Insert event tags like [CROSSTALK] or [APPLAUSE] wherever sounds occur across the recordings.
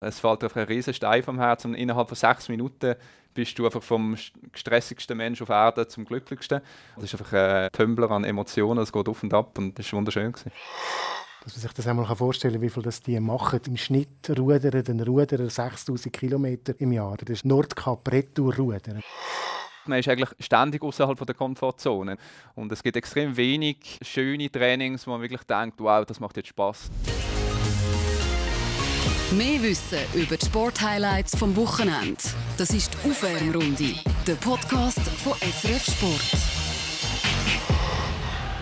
Es fällt einfach ein riesen Stein vom Herz und innerhalb von sechs Minuten bist du einfach vom gestressigsten Mensch auf Erden zum glücklichsten. Das ist einfach ein Tümbler an Emotionen, es geht auf und ab und das war wunderschön. Gewesen. Dass man sich das einmal vorstellen kann, wie viel das die machen. Im Schnitt rudern den Ruderer 6000 Kilometer im Jahr. Das ist Nordkap Retour Rudern. Man ist eigentlich ständig außerhalb der Komfortzone. Und es gibt extrem wenig schöne Trainings, wo man wirklich denkt, wow, das macht jetzt Spaß. Mehr Wissen über die Sporthighlights vom Wochenende. Das ist die Aufwärmrunde, der Podcast von SRF Sport.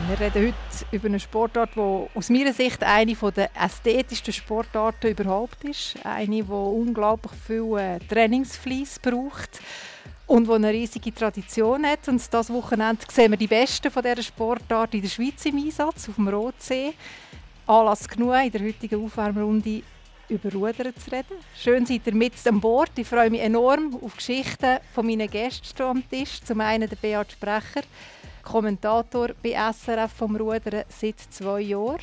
Wir reden heute über eine Sportart, die aus meiner Sicht eine der ästhetischsten Sportarten überhaupt ist. Eine, die unglaublich viel äh, Trainingsfleiss braucht und die eine riesige Tradition hat. Und das Wochenende sehen wir die Besten von dieser Sportart in der Schweiz im Einsatz, auf dem Rotsee. Anlass genug in der heutigen Aufwärmrunde über Rudern zu reden. Schön seid ihr mit an Bord. Ich freue mich enorm auf Geschichten von meinen Gästen am Tisch. Zum einen der Beat Sprecher, Kommentator bei SRF vom Rudern seit zwei Jahren.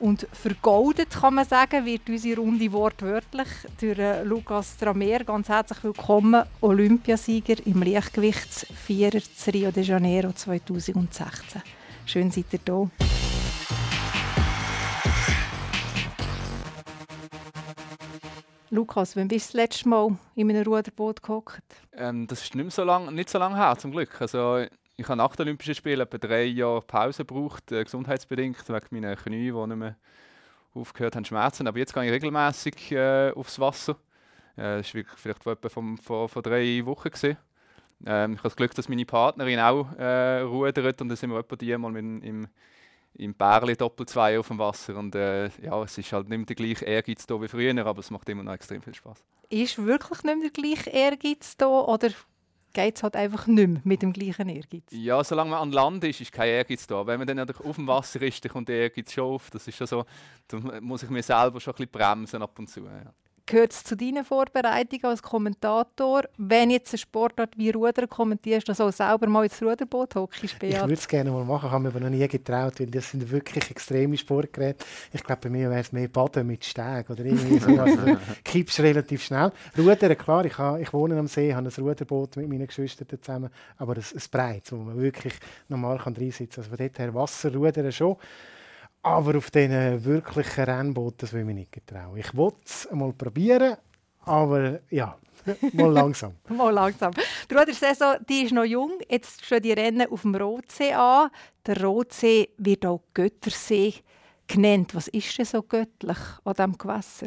Und vergoldet, kann man sagen, wird unsere Runde wortwörtlich durch äh, Lukas Tramer. Ganz herzlich willkommen, Olympiasieger im Leichtgewichtsvierer Rio de Janeiro 2016. Schön seid ihr hier. Lukas, wann bist du das letzte Mal in einem Ruderboot gehockt? Ähm, das ist nicht, so lang, nicht so lange her, zum Glück. Also, ich habe nach den Olympischen Spielen etwa drei Jahre Pause gebraucht, äh, gesundheitsbedingt, wegen meiner Knie, die nicht mehr aufgehört haben schmerzen. Aber jetzt gehe ich regelmäßig äh, aufs Wasser. Äh, das war vielleicht vor, vom, vor, vor drei Wochen. Ähm, ich habe das Glück, dass meine Partnerin auch äh, rudert und dann sind wir etwa die mal mit, im im Bärli Doppel 2 auf dem Wasser. Und äh, ja, es ist halt nicht mehr der gleiche Ehrgeiz da wie früher, aber es macht immer noch extrem viel Spaß. Ist wirklich nicht mehr der gleiche Ehrgeiz da oder geht es halt einfach nicht mehr mit dem gleichen Ehrgeiz? Ja, solange man an Land ist, ist kein Ehrgeiz da. Wenn man dann auf dem Wasser ist, dann kommt der Ehrgeiz schon auf. Das ist schon so, da muss ich mir selber schon ein bisschen bremsen ab und zu. Ja gehört es zu deinen Vorbereitungen als Kommentator, wenn jetzt ein Sportart wie Ruder kommentierst, dass du auch selber mal ins Ruderboot hockst, Ich würde es gerne mal machen, habe mir aber noch nie getraut, weil das sind wirklich extreme Sportgeräte. Ich glaube, bei mir wäre es mehr Baden mit Steg oder irgendwie [LAUGHS] so. Also, kippst relativ schnell. Rudern, klar, ich, habe, ich wohne am See, habe ein Ruderboot mit meinen Geschwistern zusammen, aber ein, ein breites, wo man wirklich normal kann reinsitzen kann. Also von dort her Wasserrudern schon. Aber auf diesen wirklichen Rennbooten, das will ich mir nicht getrauen. Ich wollte es mal probieren, aber ja, [LAUGHS] mal langsam. [LAUGHS] mal langsam. Die Rudersaison die ist noch jung. Jetzt stehen die Rennen auf dem Rotsee an. Der Rotsee wird auch Göttersee genannt. Was ist denn so göttlich an diesem Gewässer?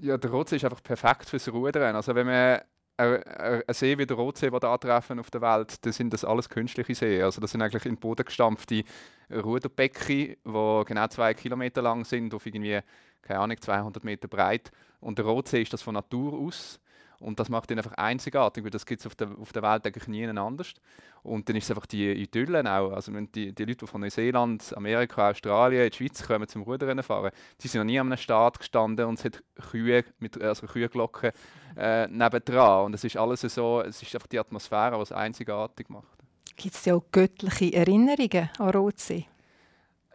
Ja, der Rotsee ist einfach perfekt fürs Rudern. Also wenn man ein See wie der Rotsee, den da treffen auf der Welt, das sind das alles künstliche Seen. Also das sind eigentlich in den Boden gestampfte Ruderbecken, die genau zwei Kilometer lang sind, auf irgendwie, keine Ahnung, 200 Meter breit. Und der Rotsee ist das von Natur aus. Und das macht ihn einfach einzigartig, weil das gibt es auf der, auf der Welt eigentlich nie anders. Und dann ist es einfach die Idyllen auch. Also wenn die, die Leute, die von Neuseeland, Amerika, Australien, in die Schweiz kommen zum Rudern fahren, die sind noch nie an einem Start gestanden und es hat Kühe, mit, also Küheglocken äh, nebendran. Und es ist alles so, es ist einfach die Atmosphäre, die es einzigartig macht. Gibt es ja auch göttliche Erinnerungen an Rotsee?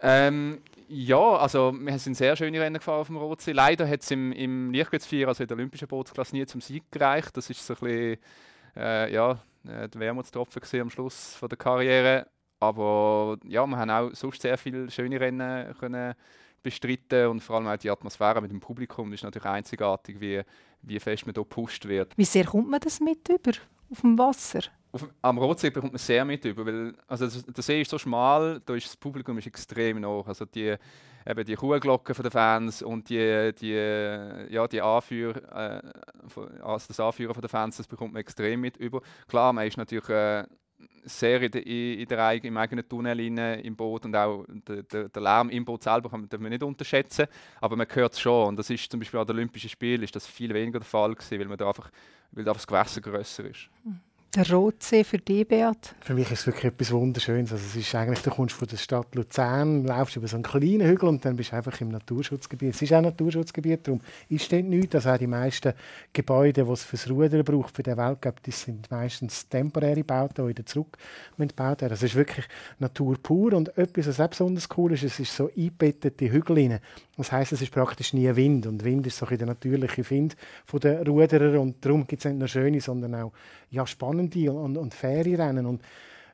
Ähm, ja, also wir sind sehr schöne Rennen gefahren auf dem Rotsee. Leider hat es im, im Lichtgewichtsvierer, also in der olympischen Bootsklasse, nie zum Sieg gereicht. Das ist so ein bisschen, äh, ja, äh, der Wermutstropfen am Schluss von der Karriere. Aber ja, wir haben auch sonst sehr viele schöne Rennen können bestreiten und vor allem auch die Atmosphäre mit dem Publikum ist natürlich einzigartig, wie, wie fest man hier gepusht wird. Wie sehr kommt man das mit über auf dem Wasser? Auf, am Rotsee bekommt man sehr mit über, weil also der See ist so schmal, da ist das Publikum ist extrem hoch. Also die, eben die Kuhglocken von den Fans und die, die, ja, die Anführer, äh, also das Anführen von den Fans, das bekommt man extrem mit über. Klar, man ist natürlich äh, sehr in, der, in der, im eigenen Tunnel rein, im Boot und auch der, der, der Lärm im Boot selber kann man nicht unterschätzen, aber man hört es schon. Und das ist zum Beispiel an den Olympischen Spielen ist das viel weniger der Fall gewesen, weil man da einfach, weil da einfach das Gewässer grösser ist. Mhm. Der Rotsee für dich, Beat? Für mich ist es wirklich etwas Wunderschönes. Also es ist eigentlich, du kommst von der Stadt Luzern, laufst über so einen kleinen Hügel und dann bist du einfach im Naturschutzgebiet. Es ist auch ein Naturschutzgebiet, darum ist dort nichts. Also auch die meisten Gebäude, die es fürs Rudern braucht, für den Weltcup, das sind meistens temporäre Bauten, die wieder zurück gebaut werden. Also es ist wirklich Natur pur und etwas, was auch besonders cool ist, es ist so eingebettete Hügel rein. Das heisst, es ist praktisch nie Wind und Wind ist so der natürliche Wind der Ruderer und darum gibt es nicht nur schöne, sondern auch ja, spannende und, und faire Rennen. Und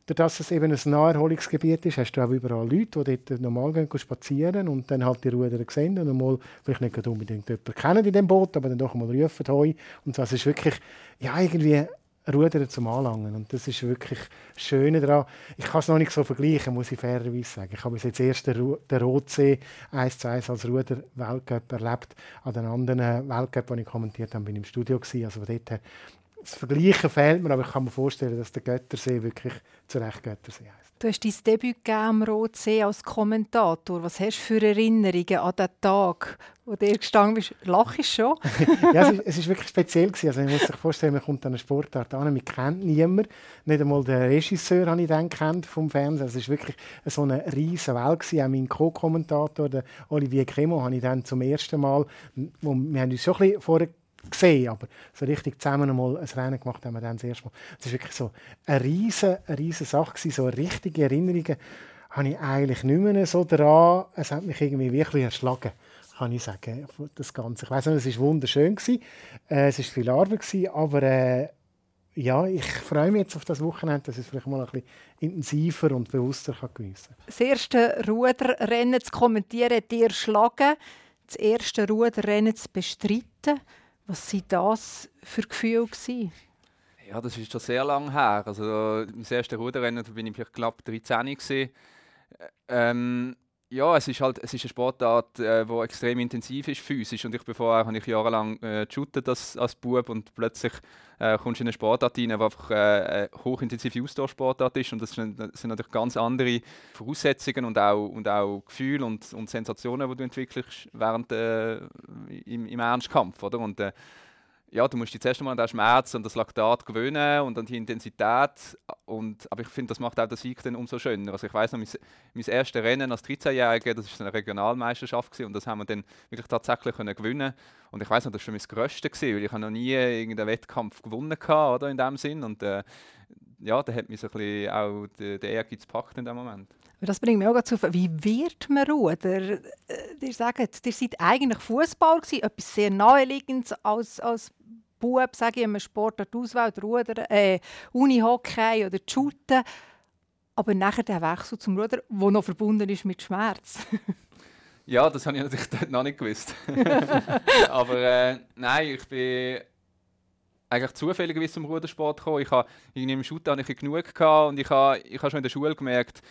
dadurch, dass es eben ein Naherholungsgebiet ist, hast du auch überall Leute, die dort normal gehen, spazieren und dann halt die Ruderer sehen und mal vielleicht nicht unbedingt jemanden kennen in dem Boot, aber dann doch mal rufen heu. Und das ist wirklich ja, irgendwie Rudern zum Anlangen. Und das ist wirklich das Schöne daran. Ich kann es noch nicht so vergleichen, muss ich fairerweise sagen. Ich habe jetzt erst den, Rotsee 1 zu 1 als Ruder-Weltcup erlebt. An den anderen Weltcup, die ich kommentiert habe, bin ich im Studio. Also von dort das Vergleichen fehlt mir, aber ich kann mir vorstellen, dass der Göttersee wirklich zu Recht Göttersee heißt. Du hast dein Debüt am Rotsee als Kommentator. Was hast du für Erinnerungen an den Tag, wo du gestanden bist? Lachst schon? [LAUGHS] ja, es, ist, es ist wirklich speziell gewesen. Also, man muss sich vorstellen, man kommt an eine Sportart an, man kennt niemanden. Nicht einmal den Regisseur habe ich dann kennt vom Fernsehen. Es war wirklich so eine riesige Welt gewesen. Auch mein Co-Kommentator, Olivier Cremo, habe ich dann zum ersten Mal, wo, wir haben uns schon ein bisschen vorher gesehen, aber so richtig zusammen einmal ein Rennen gemacht haben wir dann das erste Mal. Das war wirklich so eine riesige, eine riesige Sache, gewesen, so richtige Erinnerungen habe ich eigentlich nicht mehr so daran. Es hat mich irgendwie wirklich erschlagen, kann ich sagen, das Ganze. Ich weiß nicht, es war wunderschön, gewesen. Äh, es war viel Arbeit, gewesen, aber äh, ja, ich freue mich jetzt auf das Wochenende, dass ich es vielleicht mal ein bisschen intensiver und bewusster geniessen kann. Das erste Ruderrennen zu kommentieren, dir schlagen, das erste Ruderrennen zu bestreiten. Was waren das für Gefühle? Gewesen? Ja, das ist schon sehr lange her. Also, das erste Ruderrennen, da bin ich knapp 13 gewesen. Ähm, ja, es ist halt, es ist eine Sportart, äh, die extrem intensiv ist physisch und ich vorher habe ich jahrelang äh, geshootet als, als Bub und plötzlich äh, kommst du in eine Sportart rein, die einfach äh, eine hochintensive Ausdauersportart ist und das sind, das sind, natürlich ganz andere Voraussetzungen und auch, und auch Gefühle und, und Sensationen, die du entwickelst während äh, im, im Ernstkampf, oder? Und, äh, ja, du musst dich zuerst einmal an den Schmerz und das Laktat gewöhnen und an die Intensität. Und, aber ich finde, das macht auch den Sieg dann umso schöner. Also ich weiß noch, mein, mein erstes Rennen als 13-Jähriger, das war eine Regionalmeisterschaft gewesen, und das haben wir dann wirklich tatsächlich können gewinnen. Und ich weiß noch, das war mein Größte gewesen, weil ich noch nie irgendeinen Wettkampf gewonnen hatte, oder in dem Sinn. Und äh, ja, da hat mich so ein bisschen auch der, der Ehrgeiz gepackt in dem Moment. Das bringt mich auch zu Wie wird man Ruder? Äh, ihr sagt, ihr seid eigentlich Fußball etwas sehr naheliegendes als, als Bub, sage ich, einem Sportart Auswahl, Rudern, äh, Unihockey oder Shooten. Aber nachher der Wechsel zum Ruder, der noch verbunden ist mit Schmerz. [LAUGHS] ja, das habe ich natürlich dort noch nicht gewusst. [LAUGHS] Aber äh, nein, ich bin eigentlich zufällig zum Rudersport gekommen. Ich habe im Shooter ich genug gehabt und ich habe, ich habe schon in der Schule gemerkt,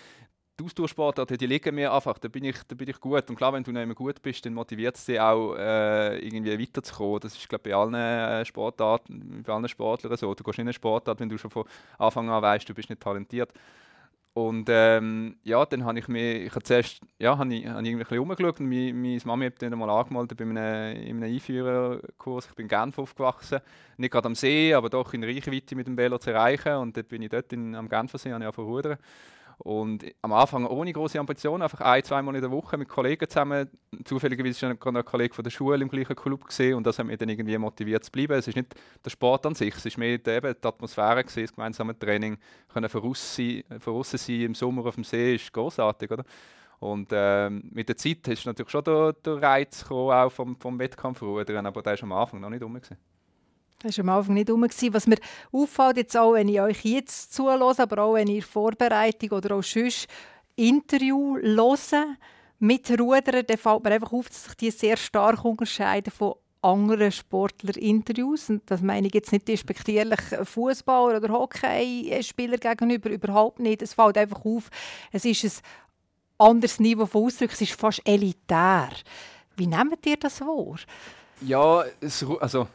die Ausdauersportarten, die liegen mir einfach, da bin, ich, da bin ich gut. Und klar, wenn du nicht gut bist, dann motiviert es dich auch, äh, irgendwie weiterzukommen. Das ist, glaube bei allen äh, Sportarten, bei allen Sportlern so. Du gehst in eine Sportart, wenn du schon von Anfang an weißt, du bist nicht talentiert. Und ähm, ja, dann habe ich mir, ich habe zuerst, ja, habe ich, habe ich irgendwie bisschen und meine, meine Mami hat dann mal angemeldet bei einem, in einem Einführerkurs. Ich bin in Genf aufgewachsen, nicht gerade am See, aber doch in Reichweite mit dem Velo zu erreichen. Und dann bin ich dort in, am Genfersee, habe ich angefangen. Und am Anfang ohne große Ambitionen, einfach ein, zweimal in der Woche mit Kollegen zusammen. Zufälligerweise schon ein Kollege von der Schule im gleichen Club gesehen und das hat mich dann irgendwie motiviert zu bleiben. Es ist nicht der Sport an sich, es ist mehr die, eben die Atmosphäre gewesen, das gemeinsame Training, können voraus sein, voraus sein im Sommer auf dem See ist großartig, oder? Und ähm, mit der Zeit ist natürlich schon der, der Reiz gekommen, auch vom, vom Wettkampfrudern, aber der ist am Anfang noch nicht rum. Das war am Anfang nicht rum. Was mir auffällt, jetzt auch, wenn ich euch jetzt zuhöre, aber auch wenn ihr Vorbereitung oder auch sonst Interview höre mit Rudern, dann fällt mir einfach auf, dass sich die sehr stark unterscheiden von anderen Sportler-Interviews. Und das meine ich jetzt nicht despektierlich Fußballer oder Hockeyspieler gegenüber, überhaupt nicht. Es fällt einfach auf, es ist ein anderes Niveau von Ausdruck, es ist fast elitär. Wie nehmt ihr das wahr? Ja, also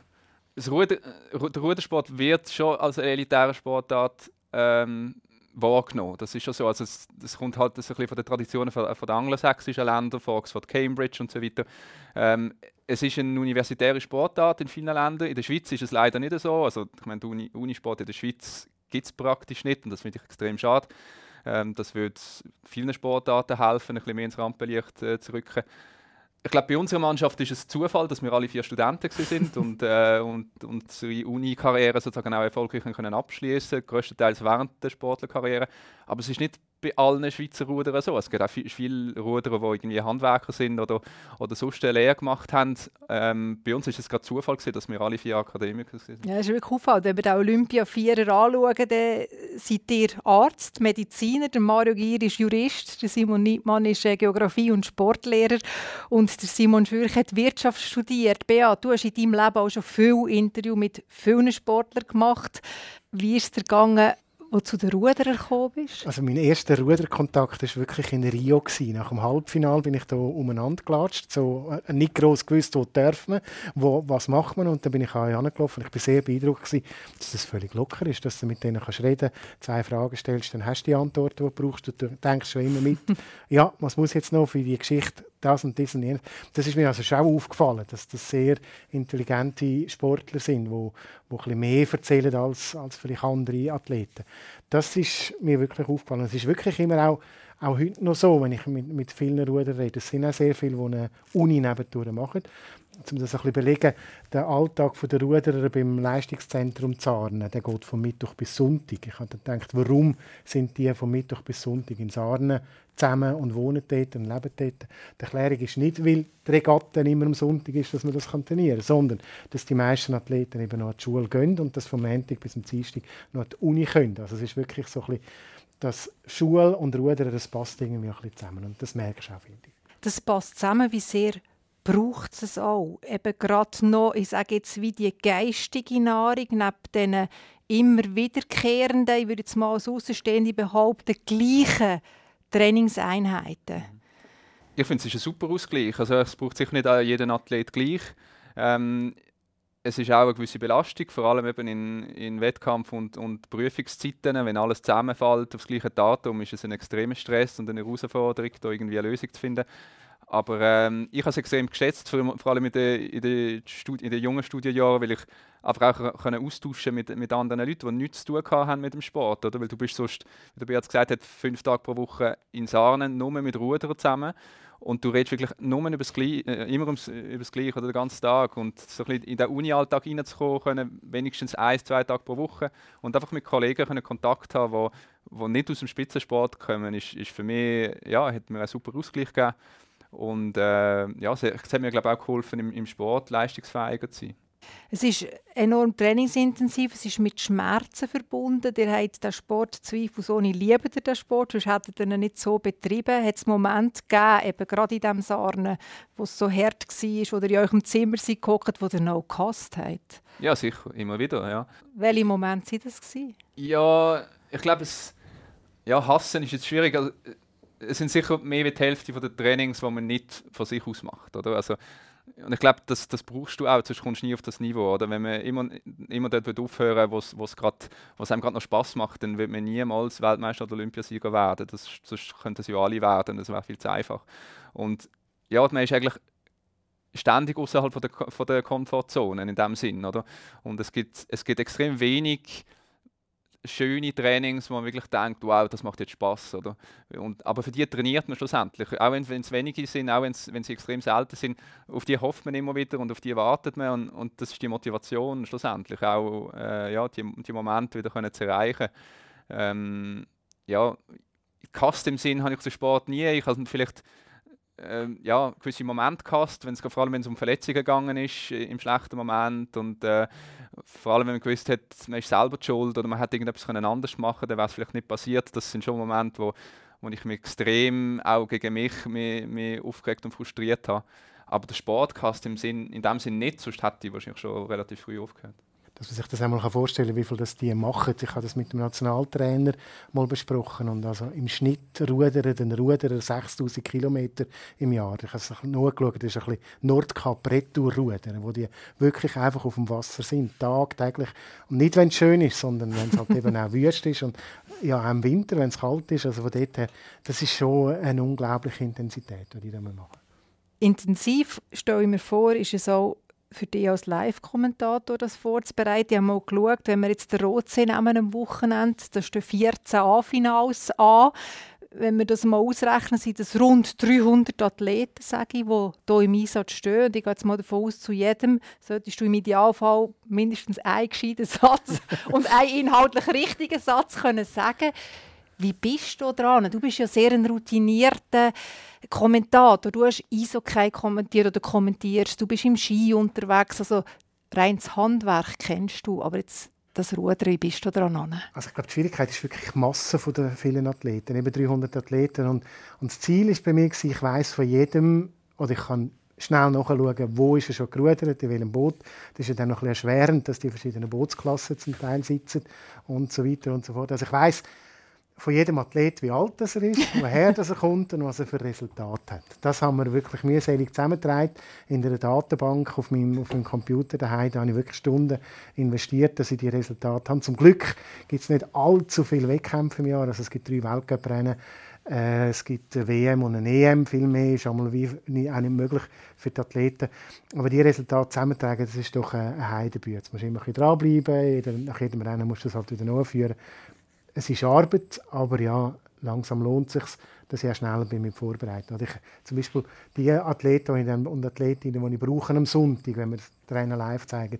das Ruder, äh, der Rudersport wird schon als elitäre Sportart ähm, wahrgenommen. Das ist schon so. Also es, das kommt halt das ein bisschen von den Traditionen von, von den angelsächsischen Ländern, von Oxford, Cambridge und so weiter. Ähm, es ist eine universitäre Sportart in vielen Ländern. In der Schweiz ist es leider nicht so. Also ich meine, Uni, Unisport in der Schweiz gibt es praktisch nicht und das finde ich extrem schade. Ähm, das würde vielen Sportarten helfen, ein bisschen mehr ins Rampenlicht äh, zu rücken ich glaube, bei unserer Mannschaft ist es Zufall, dass wir alle vier Studenten sind [LAUGHS] und, äh, und, und unsere Uni-Karriere sozusagen auch erfolgreich können abschließen, größtenteils während der Sportlerkarriere. Aber es ist nicht bei allen Schweizer Rudern so. Es gibt auch viele Ruderer, die irgendwie Handwerker sind oder, oder sonst eine Lehre gemacht haben. Ähm, bei uns ist es gerade Zufall, gewesen, dass wir alle vier Akademiker sind. Ja, das ist wirklich auffallend. Wenn wir den Olympia-Vierer anschauen, dann seid ihr Arzt, Mediziner, der Mario Gier ist Jurist, der Simon Niedmann ist äh, Geografie- und Sportlehrer und der Simon Schürch hat Wirtschaft studiert. Bea, du hast in deinem Leben auch schon viele Interviews mit vielen Sportlern gemacht. Wie ist es dir gegangen, wo du zu den Ruderern gekommen bist? Also mein erster Ruderkontakt war wirklich in Rio. Gewesen. Nach dem Halbfinale bin ich da umeinander gelatscht. So, äh, nicht groß gewusst, wo darf man, wo, was macht man. Und dann bin ich auch angelaufen. Ich war sehr beeindruckt, gewesen, dass das völlig locker ist, dass du mit denen kannst reden zwei Fragen stellst, dann hast du die Antwort, die du brauchst. Du denkst schon immer mit, [LAUGHS] ja, was muss jetzt noch für die Geschichte das und das und jenes. Das ist mir also schon aufgefallen, dass das sehr intelligente Sportler sind, die wo, wo ein mehr erzählen als, als vielleicht andere Athleten. Das ist mir wirklich aufgefallen. Es ist wirklich immer auch, auch heute noch so, wenn ich mit, mit vielen Rudern rede. Es sind auch sehr viele, die eine Uni nebendurch machen um das ein bisschen belegen, der Alltag der Ruderer beim Leistungszentrum Zarnen, der geht von Mittwoch bis Sonntag. Ich habe gedacht, warum sind die von Mittwoch bis Sonntag in Sarnen zusammen und wohnen dort und leben dort? Die Erklärung ist nicht, weil die Regatta immer am Sonntag ist, dass man das trainieren kann, sondern dass die meisten Athleten eben noch an die Schule gehen und das vom Montag bis zum Dienstag noch an die Uni können. Also es ist wirklich so ein bisschen, dass Schule und Rudern, das passt irgendwie ein bisschen zusammen und das merkst du auch, finde ich. Das passt zusammen, wie sehr braucht es auch. Eben gerade noch, ich sage jetzt, wie die geistige Nahrung, neben diesen immer wiederkehrenden, ich würde jetzt mal als Außenstehende behaupten, gleichen Trainingseinheiten. Ich finde, es ist ein super Ausgleich. Also es braucht sich nicht jeden Athlet gleich. Ähm, es ist auch eine gewisse Belastung, vor allem eben in, in Wettkampf- und, und Prüfungszeiten. Wenn alles zusammenfällt auf das gleiche Datum, ist es ein extremer Stress und eine Herausforderung, da irgendwie eine Lösung zu finden. Aber ähm, ich habe es extrem geschätzt, vor, vor allem in den, in, den in den jungen Studienjahren, weil ich einfach auch können austauschen mit, mit anderen Leuten, die nichts zu tun haben mit dem Sport. Oder? Weil du bist sonst, wie der Beat gesagt hat, fünf Tage pro Woche in Sarnen, nur mit Rudern zusammen. Und du redest wirklich nur über das Gleiche, äh, immer über das Gleiche oder den ganzen Tag. Und so ein in den Uni-Alltag reinzukommen, können, wenigstens ein, zwei Tage pro Woche und einfach mit Kollegen können Kontakt haben, die, die nicht aus dem Spitzensport kommen, ist, ist für mich, ja, hat mir einen super Ausgleich gegeben. Und äh, ja, es hat mir glaube auch geholfen, im, im Sport leistungsfähiger zu sein. Es ist enorm trainingsintensiv, es ist mit Schmerzen verbunden. Ihr habt den Sport zweifelsohne liebt ihr den Sport, sonst hättet ihr ihn nicht so betrieben. Hat es Momente gegeben, eben gerade in diesem Sarnen, wo es so hart war, oder in eurem Zimmer gehockt, wo ihr noch gehasst habt? Ja, sicher, immer wieder, ja. Welche Momente waren das? Ja, ich glaube, es... Ja, hassen ist jetzt schwierig. Also, es sind sicher mehr als die Hälfte der Trainings, die man nicht von sich aus macht. Oder? Also, und ich glaube, das, das brauchst du auch, sonst kommst du nie auf das Niveau. Oder? Wenn man immer, immer dort aufhören wo es einem gerade noch Spaß macht, dann wird man niemals Weltmeister oder Olympiasieger werden. Das, sonst könnten es ja alle werden, das wäre viel zu einfach. Und ja, man ist eigentlich ständig außerhalb von der, von der Komfortzone in dem Sinn. Oder? Und es gibt, es gibt extrem wenig schöne Trainings, wo man wirklich denkt, wow, das macht jetzt Spaß, aber für die trainiert man schlussendlich, auch wenn es wenige sind, auch wenn sie extrem selten sind, auf die hofft man immer wieder und auf die wartet man und, und das ist die Motivation schlussendlich, auch äh, ja, die, die Momente wieder können zu erreichen. Ähm, ja, Cast im Sinn habe ich zu Sport nie, ich habe vielleicht ähm, ja, gewisse Momente gehabt, wenn's, vor allem wenn es um Verletzungen gegangen ist, im schlechten Moment und äh, vor allem wenn man gewusst hat, man ist selber schuld oder man hätte irgendetwas anders machen dann wäre es vielleicht nicht passiert. Das sind schon Momente, wo, wo ich mich extrem auch gegen mich, mich, mich aufgeregt und frustriert habe. Aber der Sportcast im Sinn, in dem Sinn nicht, sonst hätte ich wahrscheinlich schon relativ früh aufgehört dass man sich das einmal vorstellen kann, wie viel das die machen. Ich habe das mit dem Nationaltrainer mal besprochen und also im Schnitt rudern den Ruderer 6000 Kilometer im Jahr. Ich habe es nur geschaut, das ist ein bisschen Nordkap Retour rudern, wo die wirklich einfach auf dem Wasser sind, tagtäglich. Und nicht, wenn es schön ist, sondern wenn es halt eben auch wüst ist und ja, auch im Winter, wenn es kalt ist. Also von dort her, das ist schon eine unglaubliche Intensität, die die da machen. Intensiv, stelle ich mir vor, ist es auch für dich als Live-Kommentator das vorzubereiten. Ich habe mal geschaut, wenn wir jetzt den Rotsee nehmen am Wochenende, da stehen 14 A-Finals an. Wenn wir das mal ausrechnen, sind das rund 300 Athleten, sage ich, die hier im Einsatz stehen. Und ich gehe jetzt mal davon aus, zu jedem solltest du im Idealfall mindestens einen gescheiten Satz [LAUGHS] und einen inhaltlich richtigen Satz können sagen Wie bist du dran? Du bist ja sehr ein routinierter Kommentator. Du hast Eishockey kommentiert oder kommentierst. Du bist im Ski unterwegs. Also reines Handwerk kennst du. Aber jetzt das Rudern, bist du daran? Also ich glaube, die Schwierigkeit ist wirklich die Masse der vielen Athleten, eben 300 Athleten. Und, und das Ziel ist bei mir, ich weiß von jedem, oder ich kann schnell nachschauen, wo ist er schon gerudert, in welchem Boot. Das ist ja dann noch ein bisschen erschwerend, dass die verschiedenen Bootsklassen zum Teil sitzen und so weiter und so fort. Also ich weiß von jedem Athlet, wie alt er ist, woher er kommt und was er für Resultate hat. Das haben wir wirklich mühselig zusammengetragen in der Datenbank auf meinem, auf meinem Computer daheim. Da habe ich wirklich Stunden investiert, dass ich die Resultate habe. Zum Glück gibt es nicht allzu viele Wettkämpfe im Jahr. Also es gibt drei Weltcuprennen, äh, es gibt eine WM und eine EM. Viel mehr ist einmal wie, auch nicht möglich für die Athleten. Aber die Resultate zusammentragen, das ist doch eine Heidenbüte. Jetzt musst du immer ein bisschen dranbleiben. Nach jedem Rennen musst du das halt wieder nachführen es ist Arbeit, aber ja, langsam lohnt es sich, dass ich auch schneller bin mit Vorbereiten. Also ich, zum Beispiel die Athleten und Athletinnen, die ich brauche am Sonntag, wenn wir das Trainer live zeigen,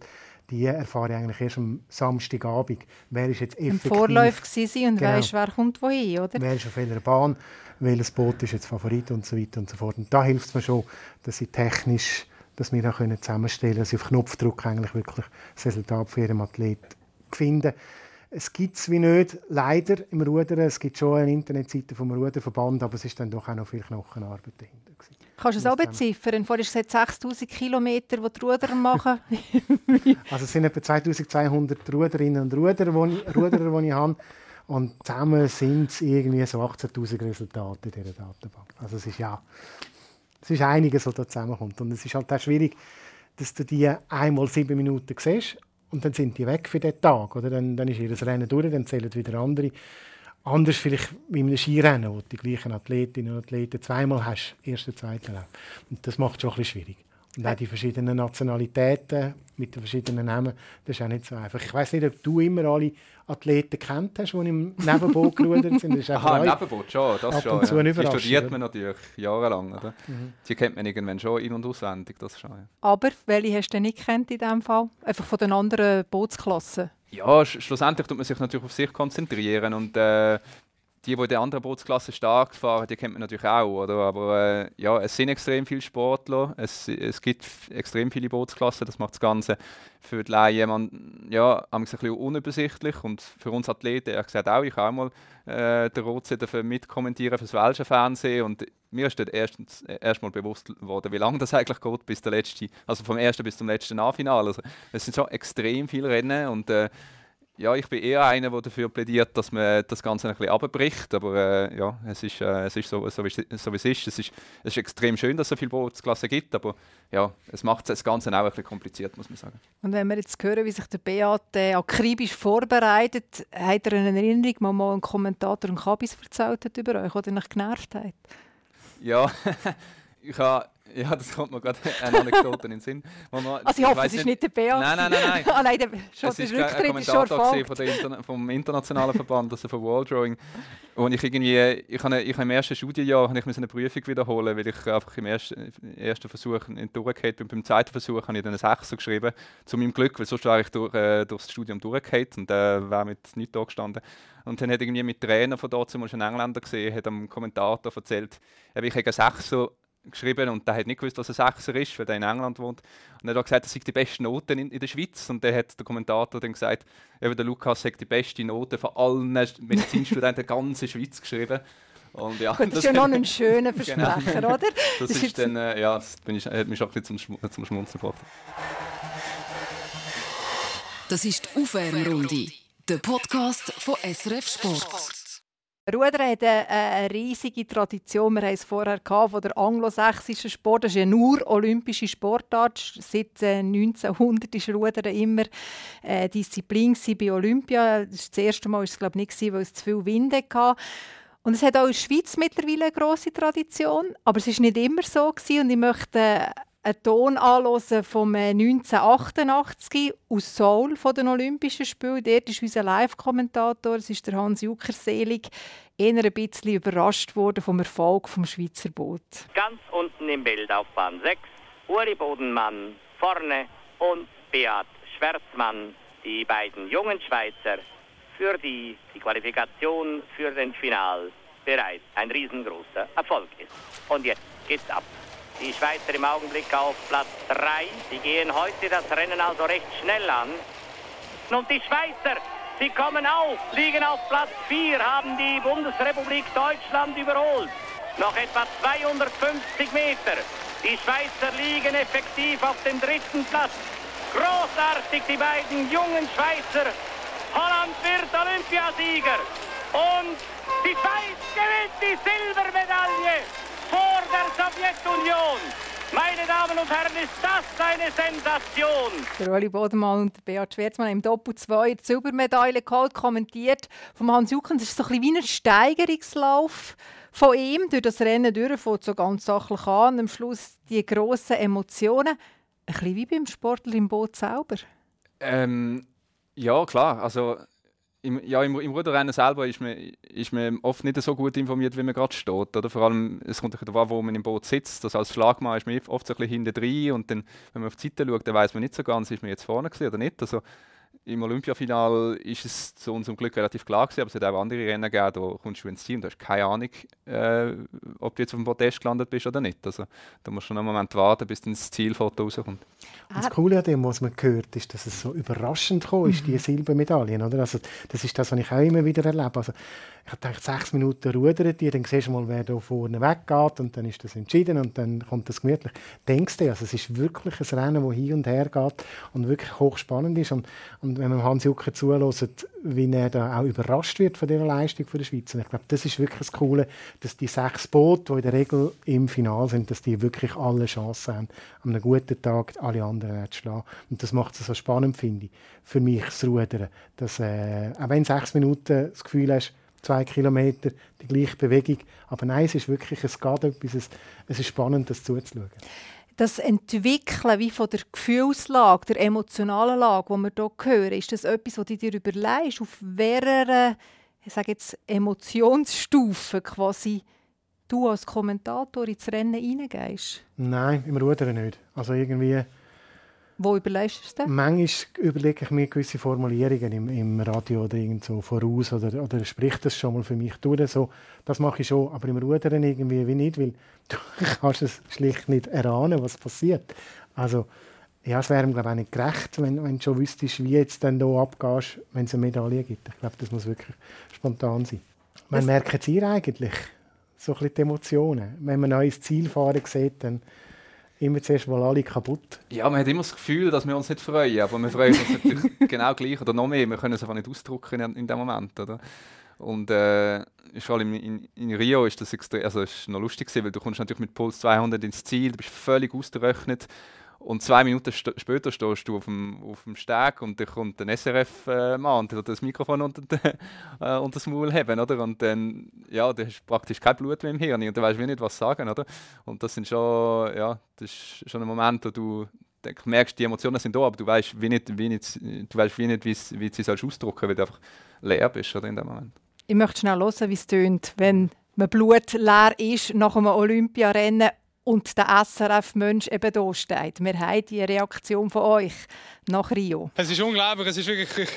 die erfahre ich eigentlich erst am Samstagabend. Wer ist jetzt effektiv... Im Vorlauf war und genau, weißt, wer kommt wohin, oder? Wer ist auf welcher Bahn, welches Boot ist jetzt Favorit und so weiter und so fort. Und da hilft es mir schon, dass ich technisch dass wir zusammenstellen können, dass ich auf Knopfdruck eigentlich wirklich das Resultat für jeden Athlet finde. Es gibt es wie nicht, leider im Rudern. Es gibt schon eine Internetseite vom Ruderverband, aber es ist dann doch auch noch viel Knochenarbeit dahinter. Kannst du es auch beziffern? Vorhin hast du gesagt, 6000 Kilometer, die die Ruder machen. [LAUGHS] [LAUGHS] also es sind etwa 2200 Ruderinnen und Ruderer, die ich, Ruderer, die ich habe. Und zusammen sind es irgendwie so 18'000 Resultate in dieser Datenbank. Also es ist ja, es ist einiges, was da zusammenkommt. Und es ist halt auch schwierig, dass du die einmal sieben Minuten siehst und dann sind die weg für den Tag. Oder? Dann, dann ist ihr Rennen durch, dann zählen wieder andere. Anders vielleicht wie in einem Skirennen, wo du die gleichen Athletinnen und Athleten zweimal hast, erste, zweite Lauf. Und das macht es schon ein bisschen schwierig. Und auch die verschiedenen Nationalitäten mit den verschiedenen Namen, das ist auch nicht so einfach. Ich weiß nicht, ob du immer alle Athleten kennt hast, die im Nebenboot gerudert sind. Das Aha, im Nebenboot schon, das schon. Ja. Die studiert man natürlich jahrelang. Oder? Mhm. Die kennt man irgendwann schon in- und auswendig, das schon. Ja. Aber welche hast du nicht kennt in diesem Fall? Einfach von den anderen Bootsklassen? Ja, sch schlussendlich tut man sich natürlich auf sich konzentrieren und äh, die, die in der anderen Bootsklasse stark fahren, die kennt man natürlich auch, oder? Aber äh, ja, es sind extrem viele Sportler, es, es gibt extrem viele Bootsklassen, das macht das Ganze für die Laien man, ja, ein bisschen unübersichtlich. Und für uns Athleten, er gesagt auch, ich auch mal äh, den dafür mitkommentieren für das Welsche Fernsehen. Und mir ist dort erstens erstmal bewusst geworden, wie lange das eigentlich geht bis der letzte, also vom ersten bis zum letzten A-Finale. Also, es sind schon extrem viele Rennen. Und äh, ja, ich bin eher einer, der dafür plädiert, dass man das Ganze ein bisschen abbricht. Aber äh, ja, es ist, äh, es ist so, so, wie, so, wie es ist. Es, ist. es ist extrem schön, dass es so viele Bootsklassen gibt, aber ja, es macht das Ganze auch ein bisschen kompliziert, muss man sagen. Und wenn wir jetzt hören, wie sich der Beat äh, akribisch vorbereitet, hat er eine Erinnerung, wo mal ein Kommentator einen Kabis erzählt hat über euch oder euch genervt hat? Ja, [LAUGHS] ich habe [LAUGHS] ja, das kommt mir gerade [LAUGHS] eine Anekdote in den Sinn. Man, also ich hoffe, es ist nicht der BA. Nein, nein, nein. nein. [LAUGHS] ah, nein der, schon es war ein Kommentator von der Interna vom internationalen Verband, also von Walldrawing. Und ich irgendwie, ich habe, ich habe im ersten Studienjahr habe ich eine Prüfung wiederholen, weil ich einfach im ersten, ersten Versuch in durchgefallen bin. Beim zweiten Versuch habe ich dann eine 6 geschrieben, zu meinem Glück, weil sonst wäre ich durch, äh, durch das Studium durchgefallen und äh, wäre mit nicht da gestanden. Und dann hat irgendwie mit Trainer von dort, zum Beispiel einen Engländer gesehen, hat dem Kommentator erzählt, ich habe eine 6 geschrieben und der hat nicht gewusst, was ein Sechser ist, weil er in England wohnt. Und er hat gesagt, das sind die besten Noten in, in, der Schweiz. Und dann hat der Kommentator dann gesagt, eben der Lukas hat die beste Note von allen Medizinstudenten der ganzen Schweiz geschrieben. Und ja, Gut, das, ist ja noch [LAUGHS] ein schöner genau. Versprecher, genau. oder? Das, das ist dann, äh, ja, das bin ich, hat mich auch ein bisschen zum, Schm zum Schmunzeln gebracht. Das ist die Aufwärmrunde, der Podcast von SRF Sport. Rudern hat eine, riesige Tradition. Wir haben es vorher gehabt, von der anglosächsischen Sport. Das ist eine nur olympische Sportart. Seit 1900 äh, war Rudern immer äh, Disziplin bei Olympia. Das, das erste Mal war es glaube ich, nicht, weil es zu viel Wind hatte. Und es hat auch in der Schweiz mittlerweile eine grosse Tradition. Aber es war nicht immer so. Gewesen. Und ich möchte einen Ton anhören vom 1988 aus Seoul von den Olympischen Spielen. Dort ist unser Live-Kommentator, das ist der Hans Jucker Selig, eher ein bisschen überrascht worden vom Erfolg vom Schweizer Boot. Ganz unten im Bild auf Bahn 6, Uri Bodenmann vorne und Beat Schwärzmann, die beiden jungen Schweizer, für die die Qualifikation für den Final bereits ein riesengroßer Erfolg ist. Und jetzt geht's ab. Die Schweizer im Augenblick auf Platz 3. Sie gehen heute das Rennen also recht schnell an. Und die Schweizer, sie kommen auf, liegen auf Platz 4, haben die Bundesrepublik Deutschland überholt. Noch etwa 250 Meter. Die Schweizer liegen effektiv auf dem dritten Platz. Großartig, die beiden jungen Schweizer. Holland wird Olympiasieger. Und die Schweiz gewinnt die Silbermedaille vor der Sowjetunion. Meine Damen und Herren, ist das eine Sensation! Der Ueli Bodemann und Beat Schwerzmann haben im Doppel 2 die Silbermedaille geholt, kommentiert von Hans Juckens. Es ist so ein bisschen wie ein Steigerungslauf von ihm durch das Rennen durch, fängt so ganz sachlich an und am Schluss die grossen Emotionen. Ein bisschen wie beim Sportler im Boot selber. Ähm, ja, klar. Also, im, ja, im, im Ruderrennen selber ist man, ist man oft nicht so gut informiert, wie man gerade steht. Oder? Vor allem, es kommt darauf an, wo man im Boot sitzt. Das als Schlagmann ist man oft so ein bisschen hinten drin und dann, wenn man auf die Seite schaut, dann weiß man nicht so ganz, ist man jetzt vorne oder nicht. Also, im Olympiafinal ist es zu unserem Glück relativ klar gewesen, aber es hat auch andere Rennen gegeben, da kommst du ins Ziel und du hast keine Ahnung, äh, ob du jetzt auf dem Podest gelandet bist oder nicht. Also da musst du noch einen Moment warten, bis das Zielfoto rauskommt. Und das Coole an dem, was man gehört, ist, dass es so überraschend kam, ist, die mhm. Silbermedaillen. Oder? Also, das ist das, was ich auch immer wieder erlebe. Also, ich habe gedacht, sechs Minuten rudern die, dann siehst du mal, wer da vorne weggeht und dann ist das entschieden und dann kommt das gemütlich. Denkst du, also es ist wirklich ein Rennen, das hin und her geht und wirklich hochspannend ist. Und, und wenn man Hans Jucker zulässt, wie er da auch überrascht wird von dieser Leistung der Schweiz. Und ich glaube, das ist wirklich das Coole, dass die sechs Boote, die in der Regel im Finale sind, dass die wirklich alle Chancen haben, an einem guten Tag alle anderen zu schlagen. Und das macht es so spannend, finde ich, für mich das Rudern. Dass, äh, auch wenn sechs Minuten das Gefühl hast, zwei Kilometer, die gleiche Bewegung. Aber nein, es ist wirklich, es geht etwas, es ist spannend, das zuzuschauen. Das Entwickeln wie von der Gefühlslage, der emotionalen Lage, die wir hier hören, ist das etwas, was du dir überlegst, auf welcher ich jetzt, Emotionsstufe quasi du als Kommentator ins Rennen hineingehst? Nein, im Rudern nicht. Also irgendwie wo überlegst du es denn? Manchmal überlege ich mir gewisse Formulierungen im, im Radio oder irgend so voraus oder, oder spricht das schon mal für mich durch. So, das mache ich schon, aber im Rudern irgendwie wie nicht, weil [LAUGHS] du kannst es schlicht nicht erahnen, was passiert. Also, ja, es wäre ihm glaube ich, nicht gerecht, wenn, wenn du schon wüsstest, wie jetzt dann hier abgehst, wenn es eine Medaille gibt. Ich glaube, das muss wirklich spontan sein. Man merkt es eigentlich, so ein bisschen die Emotionen. Wenn man ein neues Ziel fahren sieht, dann immer zuerst mal alle kaputt. Ja, man hat immer das Gefühl, dass wir uns nicht freuen, aber wir freuen uns natürlich [LAUGHS] genau gleich oder noch mehr. Wir können es einfach nicht ausdrücken in, in dem Moment, oder? Und äh, vor allem in, in, Rio ist das extrem, also ist noch lustig gewesen, weil du kommst natürlich mit Puls 200 ins Ziel, du bist völlig ausgerechnet und zwei Minuten st später stehst du auf dem, auf dem Steg und dann kommt ein SRF-Mann und das Mikrofon unter, de, [LAUGHS] äh, unter das Maul haben, oder? Und dann, ja, du hast praktisch kein Blut mehr im Hirn und du weißt nicht, was sagen, oder? Und das sind schon, ja, das ist schon ein Moment, wo du merkst, die Emotionen sind da, aber du weißt wie nicht, wie nicht, du weißt wie nicht, wie, wie sie sollst ausdrücken, weil du einfach leer bist, oder, in dem Moment. Ich möchte schnell hören, wie es tönt, wenn man Blut leer ist nach einem Olympiarennen und der SRF-Mensch eben da steht. Wir haben die Reaktion von euch nach Rio. Es ist unglaublich, es ist wirklich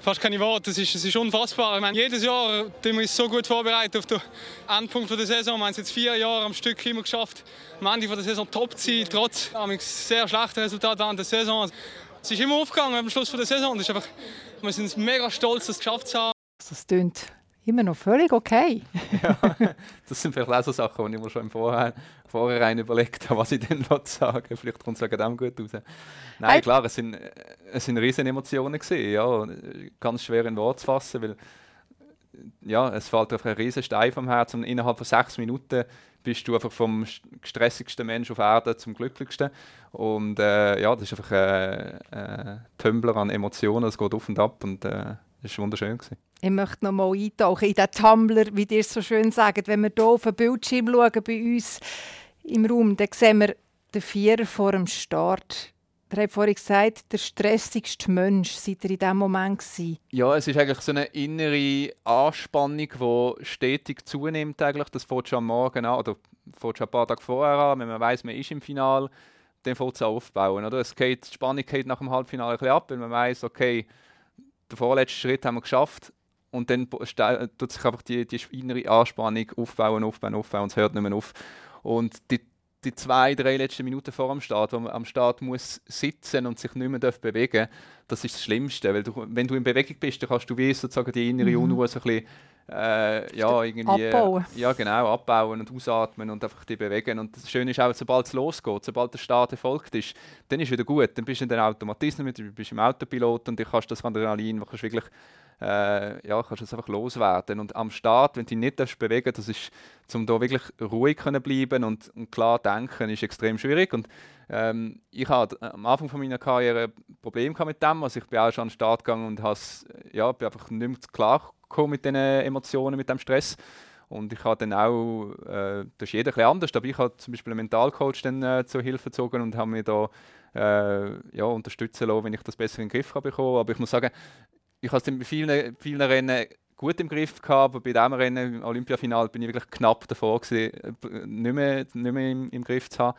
fast keine Worte, es ist, es ist unfassbar. Ich meine, jedes Jahr tun wir uns so gut vorbereitet auf den Endpunkt der Saison. Wir haben es jetzt vier Jahre am Stück immer geschafft, am Ende der Saison top zu sein, trotz sehr schlechter Resultate während der Saison. Es ist immer aufgegangen am Schluss der Saison. ist einfach, wir sind mega stolz, das geschafft zu haben. Das klingt immer noch völlig okay. [LAUGHS] ja, das sind vielleicht auch so Sachen, die ich mir schon im Vorhinein, Vorhinein überlegt habe, was ich denn sagen Vielleicht kommt es wegen dem gut raus. Nein, hey. klar, es sind, es sind riesen Emotionen gewesen, ja. Ganz schwer in Worte zu fassen, weil ja, es fällt einfach ein riesen Stein vom Herzen und innerhalb von sechs Minuten bist du einfach vom stressigsten Mensch auf Erden zum glücklichsten. Und äh, ja, das ist einfach ein äh, äh, Tumbler an Emotionen, es geht auf und ab und äh, das war wunderschön. Gewesen. Ich möchte noch mal eintauchen in den Tumblr, wie ihr so schön sagt. Wenn wir hier auf den Bildschirm schauen bei uns im Raum, dann sehen wir der Vierer vor dem Start. Er hat vorhin gesagt, der stressigste Mensch seit er in diesem Moment war. Ja, es ist eigentlich so eine innere Anspannung, die stetig zunimmt. Eigentlich. Das fängt schon am Morgen an, oder fängt schon ein paar Tage vorher an, wenn man weiß, man ist im Finale, dann fängt es aufbauen. Oder? Es geht, die Spannung geht nach dem Halbfinale ein bisschen ab, weil man weiß, okay, den vorletzten Schritt haben wir geschafft. Und dann tut sich einfach die, die innere Anspannung aufbauen, aufbauen, aufbauen und es hört nicht mehr auf. Und die die zwei, drei letzten Minuten vor dem Start, wo man am Start muss sitzen und sich nicht mehr bewegen darf, das ist das Schlimmste. Weil du, wenn du in Bewegung bist, dann kannst du wie sozusagen die innere mhm. Unruhe so ein bisschen, äh, ja, irgendwie, abbauen. Ja, genau, abbauen und ausatmen und einfach die bewegen. Und das Schöne ist auch, sobald es losgeht, sobald der Start erfolgt ist, dann ist wieder gut. Dann bist du in den Automatismen, du bist im Autopilot und du kannst das Adrenalin kannst wirklich äh, ja, kannst du es einfach loswerden. Und am Start, wenn du dich nicht bewegen das ist, um da wirklich ruhig können bleiben und, und klar denken, ist extrem schwierig. Und ähm, ich hatte am Anfang meiner Karriere Probleme mit dem, also ich bin auch schon an den Start gegangen und ja, bin einfach nicht mehr klar mit den Emotionen, mit dem Stress. Und ich habe dann auch, äh, das ist jeder ein anders, aber ich habe zum Beispiel einen Mentalcoach dann, äh, zur Hilfe gezogen und habe mich da äh, ja, unterstützen lassen, wenn ich das besser in den Griff habe bekommen. Aber ich muss sagen, ich habe es bei vielen, vielen Rennen gut im Griff gehabt, aber bei diesem Rennen im Olympiafinal bin ich wirklich knapp davor gewesen, nicht mehr, nicht mehr im, im Griff zu haben.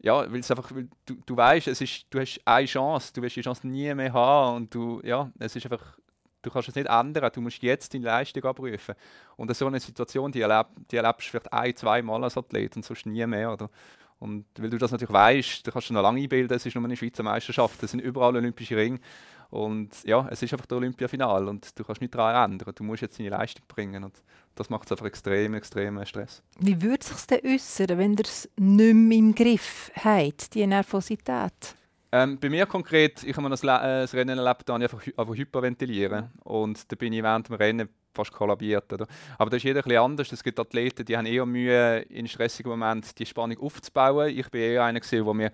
Ja, weil es einfach, weil du, du weißt, es ist, du hast eine Chance, du wirst die Chance nie mehr haben und du, ja, es ist einfach, du kannst es nicht ändern, du musst jetzt deine Leistung abrufen. Und so eine Situation, die, erleb, die erlebst du vielleicht ein, zwei Mal als Athlet und sonst nie mehr, oder? Und weil du das natürlich weißt, da kannst du noch lange einbilden, es ist nur eine Schweizer Meisterschaft, es sind überall olympische Ringe und ja, es ist einfach der Olympiafinal und du kannst nicht daran ändern. Du musst jetzt deine Leistung bringen und das macht es einfach extrem, extrem Stress. Wie würde es sich denn äußern, wenn ihr es nicht mehr im Griff habt, die Nervosität? Ähm, bei mir konkret, ich habe das, äh, das Rennen erlebt, da ich einfach, einfach hyperventilieren und da bin ich während dem Rennen fast kollabiert. Oder? Aber das ist jeder etwas anders. Es gibt Athleten, die haben eher Mühe, in stressigen Momenten die Spannung aufzubauen. Ich bin eher einer, der mir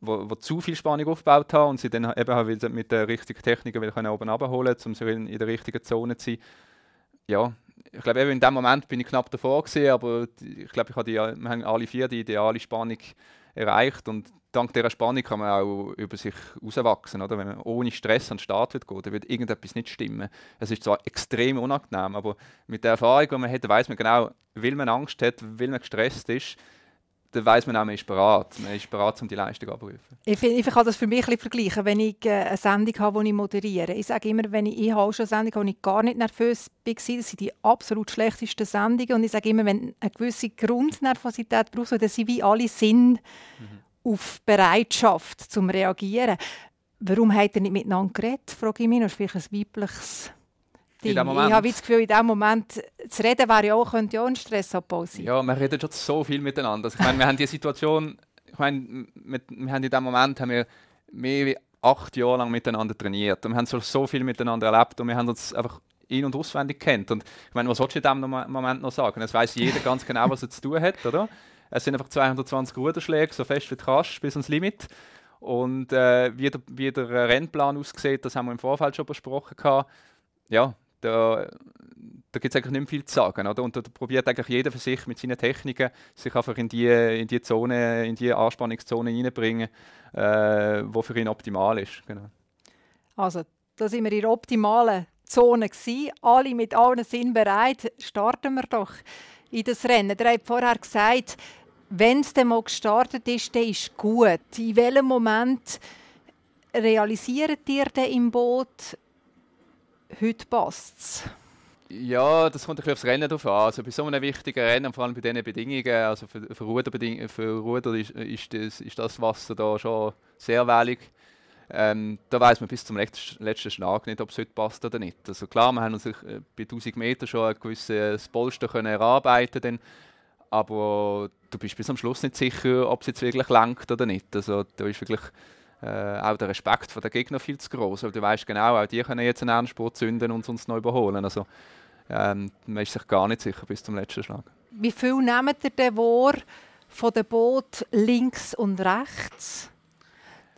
wo, wo zu viel Spannung aufgebaut haben und sie dann eben mit der richtigen Technik wieder oben abholen um sie in, der richtigen Zone zu sein. Ja, ich glaube, in dem Moment bin ich knapp davor gewesen, aber ich glaube, ich habe die, wir haben alle vier die ideale Spannung erreicht und dank dieser Spannung kann man auch über sich herauswachsen. Oder? Wenn man ohne Stress an den Start wird gehen, dann wird irgendetwas nicht stimmen. Es ist zwar extrem unangenehm, aber mit der Erfahrung, die man hat, weiß man genau, weil man Angst hat, weil man gestresst ist, dann weiß man auch, man ist bereit. Man ist bereit, um die Leistung abzurufen. Ich, find, ich kann das für mich ein vergleichen, wenn ich äh, eine Sendung habe, die ich moderiere. Ich sage immer, wenn ich, ich habe schon eine Sendung, wo ich gar nicht nervös war, das sind die absolut schlechtesten Sendungen. Und ich sage immer, wenn eine gewisse Grundnervosität braucht, dann sind wie alle Sinn mhm. auf Bereitschaft zum Reagieren. Warum hat er nicht miteinander geredet, frage ich mich. Das ist vielleicht ein weibliches Ding. Ich habe das Gefühl, in diesem Moment zu reden wäre ja auch, könnte ja auch ein Stressabbau sein. Ja, wir reden schon so viel miteinander. Also, ich meine, wir haben die Situation, ich meine, wir, wir haben in diesem Moment haben wir mehr als acht Jahre lang miteinander trainiert. Und wir haben so, so viel miteinander erlebt und wir haben uns einfach in- und auswendig kennt. Und ich meine, was sollst du in diesem Moment noch sagen? Es weiß jeder ganz genau, was er zu tun hat, oder? Es sind einfach 220 Ruderschläge, so fest wie du kannst, bis ans Limit. Und äh, wie, der, wie der Rennplan aussieht, das haben wir im Vorfeld schon besprochen. Gehabt. Ja, da, da gibt es eigentlich nicht mehr viel zu sagen. Oder? Und da probiert eigentlich jeder für sich mit seinen Techniken sich einfach in die, in die Zone, in die Anspannungszone reinbringen, äh, wo für ihn optimal ist. Genau. Also, da sind wir in der optimalen Zone gewesen. Alle mit allen Sinnen bereit. Starten wir doch in das Rennen. Der hat vorher gesagt, wenn es mal gestartet ist, dann ist gut. In welchem Moment realisiert ihr denn im Boot, heute passt es? Ja, das kommt ein bisschen aufs Rennen drauf an. Also bei so einem wichtigen Rennen, vor allem bei diesen Bedingungen, also für, für Ruder, für Ruder ist, ist, das, ist das Wasser da schon sehr wählig. Ähm, da weiß man bis zum letzten, letzten Schlag nicht, ob es heute passt oder nicht. Also klar, wir haben uns bei 1000 Metern schon ein gewisses Polster können erarbeiten können, aber du bist bis am Schluss nicht sicher, ob es jetzt wirklich lenkt oder nicht. Also da ist wirklich äh, auch der Respekt von der Gegner viel zu groß. Aber du weißt genau, auch die können jetzt einen Endspurt zünden und uns noch überholen. Also ähm, man ist sich gar nicht sicher bis zum letzten Schlag. Wie viel nehmt ihr denn wahr von dem Boot links und rechts?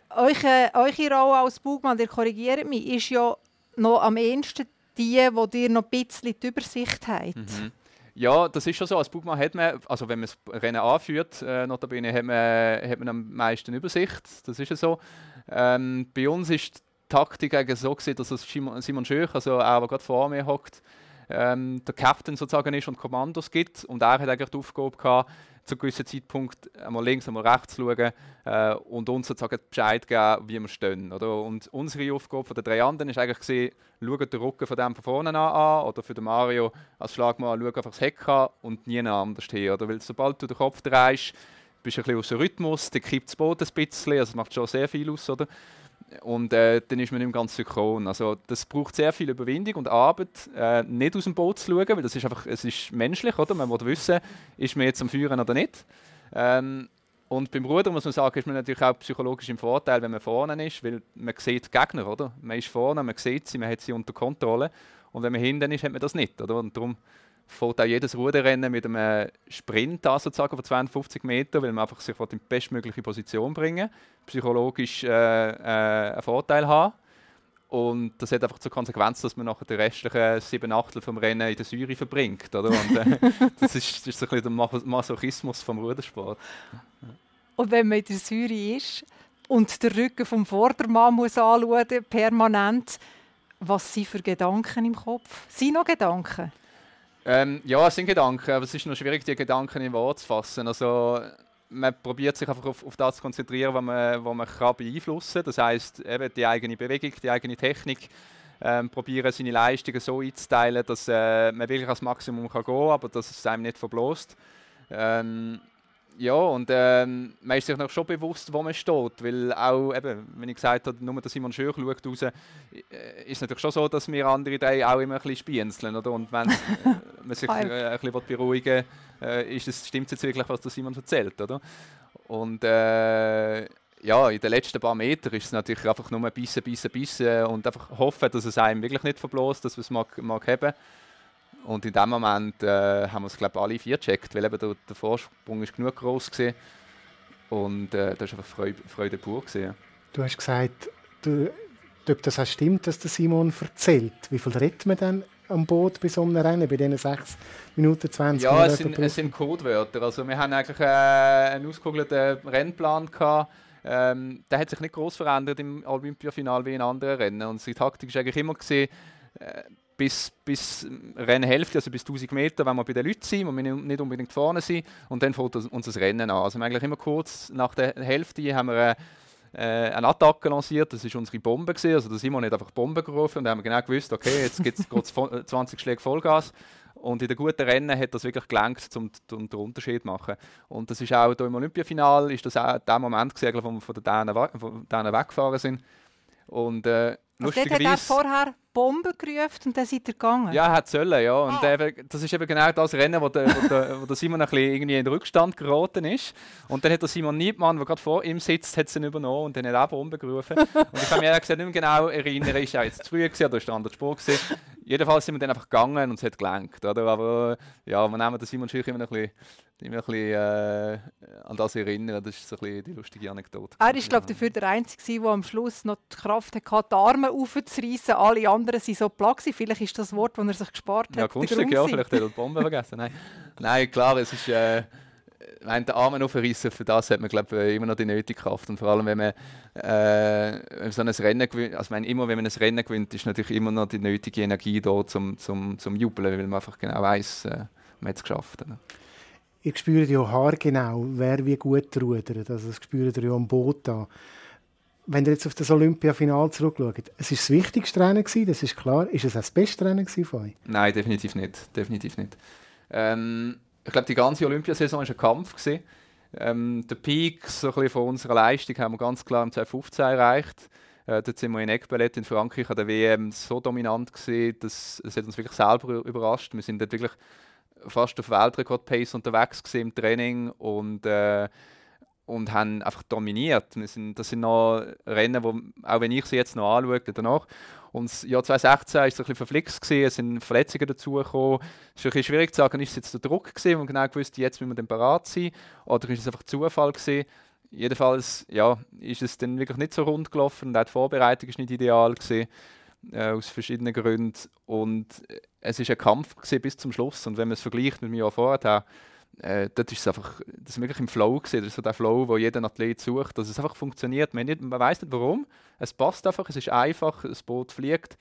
Eure, eure Rolle als Bugmann, ihr korrigiert mich, ist ja noch am ehesten die, wo ihr noch ein bisschen die Übersicht habt. Mhm. Ja, das ist schon so. Als Bugmann hat man, also wenn man das Rennen anführt, äh, notabene, hat man, hat man am meisten Übersicht. Das ist ja so. Ähm, bei uns ist die Taktik eigentlich so dass es Simon Schöch, also er, der gerade vor mir hockt, ähm, der Captain sozusagen ist und Kommandos gibt. Und er hat eigentlich die Aufgabe gehabt, zu einem gewissen Zeitpunkt einmal links, einmal rechts schauen äh, und uns sozusagen Bescheid geben, wie wir stehen. Oder? Und unsere Aufgabe von den drei anderen ist eigentlich gesehen, schauen den Rücken von dem von vorne an, oder für den Mario als Schlagmann, schau einfach das Heck an und nie anders hin. Oder? Weil sobald du den Kopf drehst, bist du ein bisschen aus dem Rhythmus, dann kippt das Boot ein bisschen, also es macht schon sehr viel aus. Oder? Und äh, dann ist man nicht ganz synchron. Also das braucht sehr viel Überwindung und Arbeit, äh, nicht aus dem Boot zu schauen, weil das ist einfach, es ist menschlich, oder? Man muss wissen, ist man jetzt am Führen oder nicht. Ähm, und beim Ruder muss man sagen, ist man natürlich auch psychologisch im Vorteil, wenn man vorne ist, weil man sieht die Gegner, oder? Man ist vorne, man sieht sie, man hat sie unter Kontrolle. Und wenn man hinten ist, hat man das nicht, oder? Und darum fährt auch jedes Ruderrennen mit einem Sprint an, sozusagen von 52 Metern, weil man einfach sich in die bestmögliche Position bringen psychologisch äh, äh, einen Vorteil haben. Und das hat einfach zur Konsequenz, dass man nachher die restlichen sieben Achtel vom Rennen in der Säure verbringt. Oder? Und, äh, [LAUGHS] das, ist, das ist so ein bisschen der Masochismus vom Rudersport. Und wenn man in der Säure ist und den Rücken vom Vordermann muss anschauen permanent, was sind für Gedanken im Kopf? Sind noch Gedanken? Ähm, ja, es sind Gedanken, aber es ist noch schwierig, die Gedanken in Worte zu fassen. Also, man probiert sich einfach auf, auf das zu konzentrieren, was man, was man kann beeinflussen kann. Das heißt, eben die eigene Bewegung, die eigene Technik, ähm, probieren seine Leistungen so einzuteilen, dass äh, man wirklich ans Maximum kann gehen kann, aber dass es einem nicht verblost. Ähm, ja, und ähm, man ist sich noch schon bewusst, wo man steht, weil auch, eben, wenn ich gesagt habe, nur der Simon Schöch schaut raus, äh, ist es natürlich schon so, dass wir andere drei auch immer ein bisschen spienzeln, oder? Und wenn [LAUGHS] man sich äh, ein bisschen beruhigen will, äh, ist es, stimmt es jetzt wirklich, was der Simon erzählt, oder? Und äh, ja, in den letzten paar Metern ist es natürlich einfach nur ein bisschen, bisschen, bisschen und einfach hoffen, dass es einem wirklich nicht verbläst, dass wir es mag, mag haben. Und in dem Moment äh, haben wir es, glaube alle vier gecheckt, weil eben der, der Vorsprung ist genug groß war. Und äh, das war einfach Freude, Freude pur. Gewesen. Du hast gesagt, du, ob das auch stimmt, dass der Simon erzählt. Wie viel redet man dann am Boot bei so einem Rennen, bei diesen 6 Minuten 20 Ja, es sind, es sind Codewörter. Also wir haben eigentlich äh, einen ausgekugelten Rennplan gehabt. Ähm, der hat sich nicht groß verändert im Olympiafinal wie in anderen Rennen. Und die Taktik war eigentlich immer gesehen, äh, bis, bis Rennhälfte, also bis 1000 Meter, wenn wir bei den Leuten sind, wo wir nicht unbedingt vorne sind, und dann fängt unser Rennen an. Also eigentlich immer kurz nach der Hälfte haben wir äh, eine Attacke lanciert, das war unsere Bombe. Gewesen. Also da Simon hat einfach Bombe gerufen und dann haben wir genau gewusst, okay, jetzt gibt es 20 Schläge Vollgas. Und in den guten Rennen hat das wirklich gelangt, um, um den Unterschied zu machen. Und das ist auch hier im Olympiafinal, ist das auch der Moment gewesen, wo wir von den Dänen weggefahren sind. Und äh, also er vorher Bomben gerufen und dann seid ihr gegangen? Ja, hat sollen, ja. Und ah. eben, das ist eben genau das Rennen, wo der, wo der, wo der Simon ein bisschen irgendwie in den Rückstand geraten ist. Und dann hat der Simon Niebmann, der gerade vor ihm sitzt, hat ihn übernommen und dann hat er auch Bomben gerufen. und ich kann mich ehrlich gesagt nicht mehr genau erinnern, ist er jetzt zu früh gewesen oder ist der andere Spur gewesen. Jedenfalls sind wir dann einfach gegangen und es hat gelenkt. Oder? Aber ja, wir nehmen den Simon Schüch immer ein bisschen mich ein bisschen äh, an das erinnern. Das ist so ein bisschen die lustige Anekdote. Er ist, glaube ich, dafür der Einzige, der am Schluss noch die Kraft hatte, die Arme aufzureißen. Alle anderen sind so platt. Vielleicht ist das Wort, das er sich gespart hat. Ja, Kunststück, ja. Vielleicht hat er die Bombe [LAUGHS] vergessen. Nein. Nein, klar, es ist... Äh, wenn der Arme aufreißen, für das hat man glaube ich, immer noch die nötige Kraft. Und vor allem, wenn man, äh, so ein Rennen gewinnt, also meine, immer wenn man ein Rennen gewinnt, ist natürlich immer noch die nötige Energie da zum, zum, zum Jubeln, weil man einfach genau weiß, äh, man hat es geschafft. Oder? ihr spürt ja haargenau, wer wie gut rudert. Also das spürt ihr ja am Boot an. Wenn ihr jetzt auf das Olympiafinal zurückschaut, es war das wichtigste Rennen, gewesen, das ist klar. Ist es auch das beste Rennen von euch? Nein, definitiv nicht. Definitiv nicht. Ähm, ich glaube, die ganze Olympiasaison war ein Kampf. Gewesen. Ähm, der Peak so von unserer Leistung haben wir ganz klar im 2015 erreicht. Äh, dort sind wir in Eckballett in Frankreich an der WM so dominant gewesen, dass es hat uns wirklich selber überrascht. Wir sind dort wirklich fast auf Weltrekord-Pace unterwegs im Training und, äh, und haben einfach dominiert. Sind, das sind noch Rennen, wo, auch wenn ich sie jetzt noch anschaue, danach. Und das Jahr 2016 war ein bisschen verflixt, gewesen, es sind Verletzungen dazugekommen. Es ist ein schwierig zu sagen, ist es jetzt der Druck gewesen, wo man genau gewusst jetzt müssen wir parat sein, oder ist es einfach Zufall gewesen. Jedenfalls ja, ist es dann wirklich nicht so rund gelaufen und auch die Vorbereitung ist nicht ideal gewesen. äh, aus verschiedenen Gründen. Und es ist ein Kampf bis zum Schluss. Und wenn man es vergleicht mit dem Jahr vorher, äh, dort ist es einfach, das wirklich im Flow gewesen. So der Flow, wo jeder Athlet sucht, dass es einfach funktioniert. Man, man weiß nicht warum. Es passt einfach, es ist einfach, das Boot fliegt.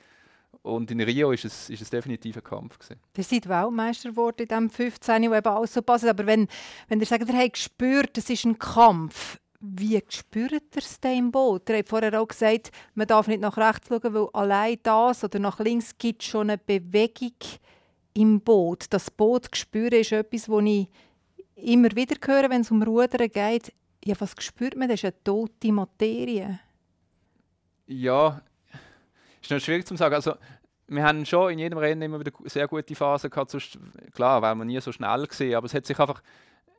Und in Rio ist es, ist es definitiv ein Kampf. Gewesen. Ihr seid Weltmeister geworden in diesem 15, wo eben alles so passt. Aber wenn, wenn ihr sagt, ihr habt gespürt, es ist ein Kampf, wie spürt ihr es denn im Boot? Ihr habt vorher auch gesagt, man darf nicht nach rechts schauen, weil allein das oder nach links gibt schon eine Bewegung im Boot. Das Boot spüren ist etwas, das ich immer wieder höre, wenn es um Rudern geht. Ja, was spürt man? Das ist eine tote Materie. Ja, ist noch schwierig zu sagen. Also, wir haben schon in jedem Rennen immer wieder sehr gute Phasen gehabt. Sonst, klar, weil man nie so schnell gesehen, aber es hat sich einfach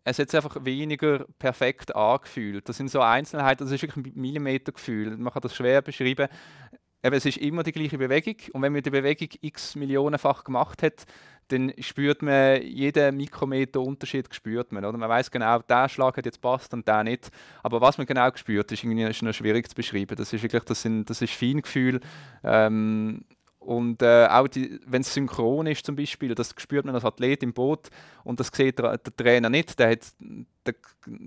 es hat sich einfach weniger perfekt angefühlt. Das sind so Einzelheiten, das ist wirklich ein Millimetergefühl. Man kann das schwer beschreiben. Eben, es ist immer die gleiche Bewegung und wenn man die Bewegung x Millionenfach gemacht hat, dann spürt man jeden Mikrometer Unterschied spürt man? Man weiß genau, der Schlag hat jetzt passt und der nicht. Aber was man genau spürt, ist irgendwie ist noch schwierig zu beschreiben. Das ist wirklich, das, sind, das ist Feingefühl. Ähm, und äh, auch wenn es synchron ist zum Beispiel, das spürt man als Athlet im Boot und das sieht der, der Trainer nicht. Der hat, der,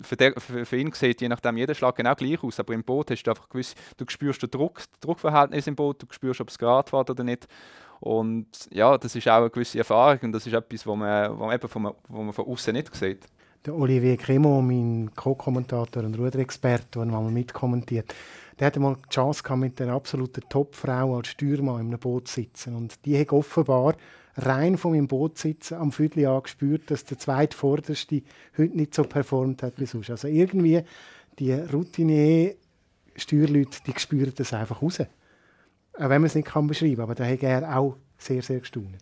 für, der, für, für, ihn sieht je nachdem jeder Schlag genau gleich aus, aber im Boot hast du einfach gewiss, du spürst den Druck, das Druckverhältnis im Boot, du spürst, ob es gerade war oder nicht. Und ja, das ist auch eine gewisse Erfahrung und das ist etwas, was man, man, wo man von außen nicht sieht. Der Olivier Cremo, mein Co-Kommentator und Ruderexperte, der mal mitkommentiert, der hatte mal die Chance mit einer absoluten Topfrau als Steuermann in einem Boot zu sitzen. Und die hat offenbar rein von meinem Boot sitzen am Viertel gespürt, dass der zweitvorderste heute nicht so performt hat wie sonst. Also irgendwie die Routinier Steuerleute, die spüren das einfach raus. Auch wenn man es nicht beschreiben kann. Aber da hat er auch sehr, sehr gestaunt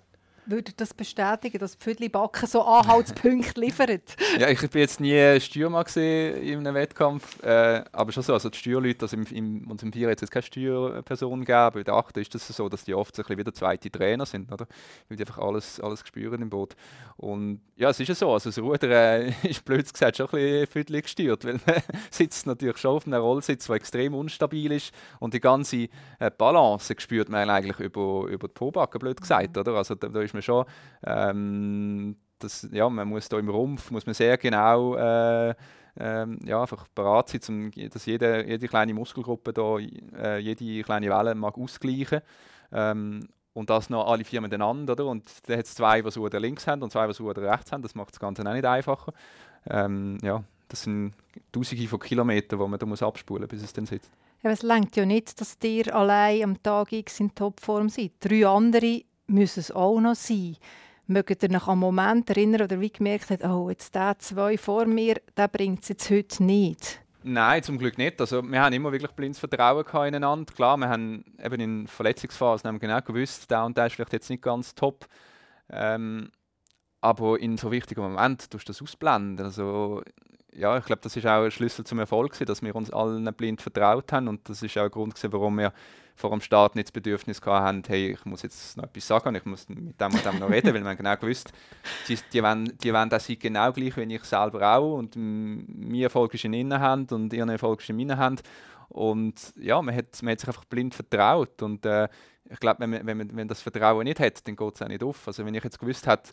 würde das bestätigen, dass Pfüdli Backen so Anhaltspunkte [LAUGHS] liefert? ja, ich bin jetzt nie Steuermann in einem Wettkampf, äh, aber schon so, also die Steuerleute, also im, im, uns im Vier jetzt keine Steuerperson geben, in der Achte ist das so, dass die oft so ein wieder zweite Trainer sind, oder? Weil die einfach alles, alles spüren im Boot. Und ja, es ist ja so, also das Ruder äh, [LAUGHS] ist blöd gesagt schon ein bisschen Pfüdli gesteuert, weil man [LAUGHS] sitzt natürlich schon auf einem Rollsitz, der extrem unstabil ist und die ganze äh, Balance spürt man eigentlich über, über die Pobacke, blöd gesagt, oder? Also da, da ist man schon, ähm, das, ja, man muss da im Rumpf, muss man sehr genau äh, ähm, ja, einfach bereit sein, zum, dass jede, jede kleine Muskelgruppe da, äh, jede kleine Welle mag ausgleichen ähm, und das noch alle vier miteinander, oder? Und dann hat es zwei, die Ruder links haben und zwei, die Ruder rechts haben. Das macht das Ganze auch nicht einfacher. Ähm, ja, das sind Tausende von Kilometern, die man da muss abspulen muss, bis es dann sitzt. Ja, es lenkt ja nicht, dass ihr allein am Tag X in Topform seid. Drei andere müssen es auch noch sein. Mögt ihr euch an Moment erinnern oder wie gemerkt habt, oh, jetzt der zwei vor mir, der bringt es jetzt heute nicht? Nein, zum Glück nicht. Also, wir haben immer wirklich blindes Vertrauen ineinander. Klar, wir haben eben in Verletzungsphasen haben genau gewusst, der und der ist vielleicht jetzt nicht ganz top. Ähm, aber in so wichtigen Momenten tust du das ausblenden. Also, ja, ich glaube, das ist auch ein Schlüssel zum Erfolg, dass wir uns allen blind vertraut haben und das ist auch ein Grund, warum wir vor dem Start nicht das Bedürfnis hatten, hey, ich muss jetzt noch etwas sagen, ich muss mit dem und dem noch reden, weil wir genau gewusst, [LAUGHS] die, die, wollen, die wollen das genau gleich wie ich selber auch und mein Erfolg ist in ihnen Hand und ihr Erfolg ist in meiner Hand und ja, man hat, man hat sich einfach blind vertraut und äh, ich glaube, wenn man, wenn, man, wenn das Vertrauen nicht hat, dann geht es auch nicht auf. Also wenn ich jetzt gewusst hätte,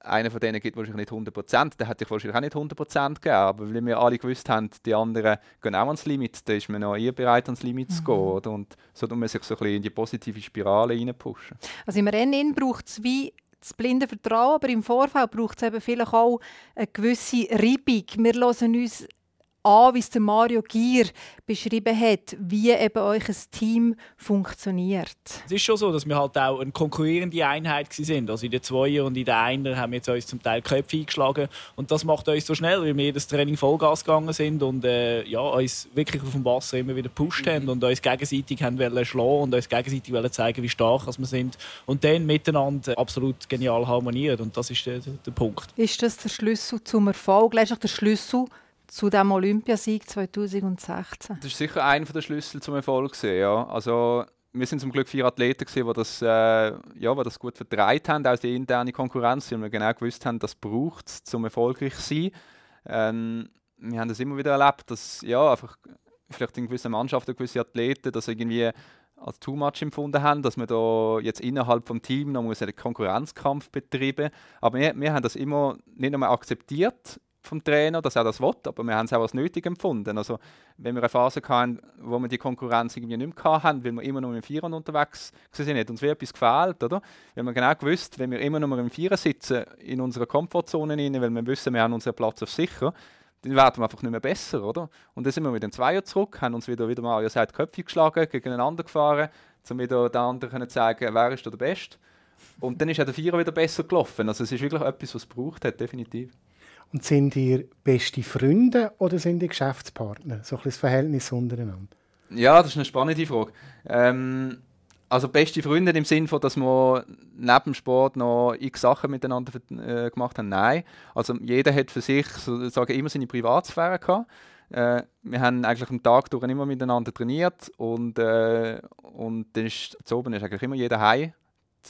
einer von denen gibt wahrscheinlich nicht 100 Prozent, der hätte ich wahrscheinlich auch nicht 100 Prozent gegeben. Aber weil wir alle gewusst haben, die anderen gehen auch ans Limit, dann ist man auch eher bereit, ans Limit mhm. zu gehen. Oder? Und so tut man sich so ein bisschen in die positive Spirale reinpushen. Also im Rennen braucht es wie das blinde Vertrauen, aber im Vorfeld braucht es eben vielleicht auch eine gewisse Reibung. Wir hören uns an, wie es der Mario Gier beschrieben hat, wie eben euch ein Team funktioniert. Es ist schon so, dass wir halt auch eine konkurrierende Einheit sind. Also in der Zweier und in der Einer haben wir jetzt uns zum Teil Köpfe eingeschlagen und das macht uns so schnell, weil wir jedes Training Vollgas gegangen sind und äh, ja, uns wirklich auf dem Wasser immer wieder gepusht mhm. haben und uns gegenseitig haben wollen schlagen und uns gegenseitig wollen zeigen, wie stark wir sind und dann miteinander absolut genial harmoniert und das ist der, der Punkt. Ist das der Schlüssel zum Erfolg, letztlich der Schlüssel zu dem Olympiasieg 2016? Das ist sicher einer der Schlüssel zum Erfolg. ja. Also, wir sind zum Glück vier Athleten, die das, äh, ja, die das gut vertreibt haben, auch die interne Konkurrenz, weil wir genau gewusst haben, das braucht es, um erfolgreich zu sein. Ähm, wir haben das immer wieder erlebt, dass ja, einfach vielleicht in gewissen Mannschaften, gewisse Athleten, dass irgendwie als too much empfunden haben, dass wir da jetzt innerhalb vom Team noch einen Konkurrenzkampf betreiben Aber wir, wir haben das immer nicht einmal akzeptiert vom Trainer, dass er das will, aber wir haben es auch als nötig empfunden. Also, wenn wir eine Phase hatten, wo wir die Konkurrenz irgendwie nicht mehr hatten, weil wir immer nur im Vierer unterwegs sind, hat uns wie etwas gefehlt, oder? Wir haben genau gewusst, wenn wir immer nur im Vierer sitzen, in unserer Komfortzone rein, weil wir wissen, wir haben unseren Platz auf sicher, dann werden wir einfach nicht mehr besser, oder? Und dann sind wir mit den Zweier zurück, haben uns wieder, wieder Mario sagt, Köpfe geschlagen, gegeneinander gefahren, um wieder den anderen zu zeigen, wer ist der Beste. Und dann ist auch der Vierer wieder besser gelaufen. Also es ist wirklich etwas, was es braucht hat, definitiv. Und sind ihr beste Freunde oder sind ihr Geschäftspartner? So ein das Verhältnis untereinander. Ja, das ist eine spannende Frage. Ähm, also beste Freunde im Sinne von, dass wir neben dem Sport noch x Sachen miteinander äh, gemacht haben, nein. Also jeder hat für sich sozusagen immer seine Privatsphäre gehabt. Äh, wir haben eigentlich am Tag durch immer miteinander trainiert und, äh, und dann ist, zu oben ist eigentlich immer jeder heim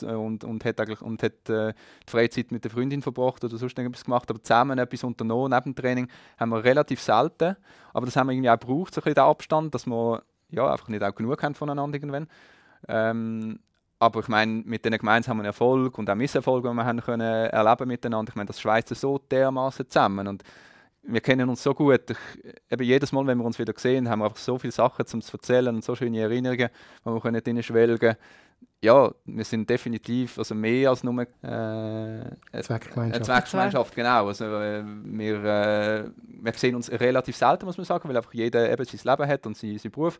und, und hat, eigentlich, und hat äh, die Freizeit mit der Freundin verbracht oder sonst irgendwas gemacht, aber zusammen etwas unternommen neben dem Training haben wir relativ selten, aber das haben wir irgendwie auch gebraucht, so ein bisschen den Abstand, dass wir ja, einfach nicht auch genug haben voneinander irgendwann. Ähm, aber ich meine, mit den gemeinsamen Erfolg und auch Misserfolg, die wir haben können erleben miteinander, ich meine, das schweißt so dermaßen zusammen und wir kennen uns so gut. Ich, eben jedes Mal, wenn wir uns wieder sehen, haben wir einfach so viele Sachen zum zu erzählen und so schöne Erinnerungen, wo wir können drinnen schwelgen ja, wir sind definitiv also mehr als nur äh, eine Zweckgemeinschaft. Eine Zweckgemeinschaft, genau. Also, äh, wir, äh, wir sehen uns relativ selten, muss man sagen, weil einfach jeder eben sein Leben hat und seinen, seinen Beruf.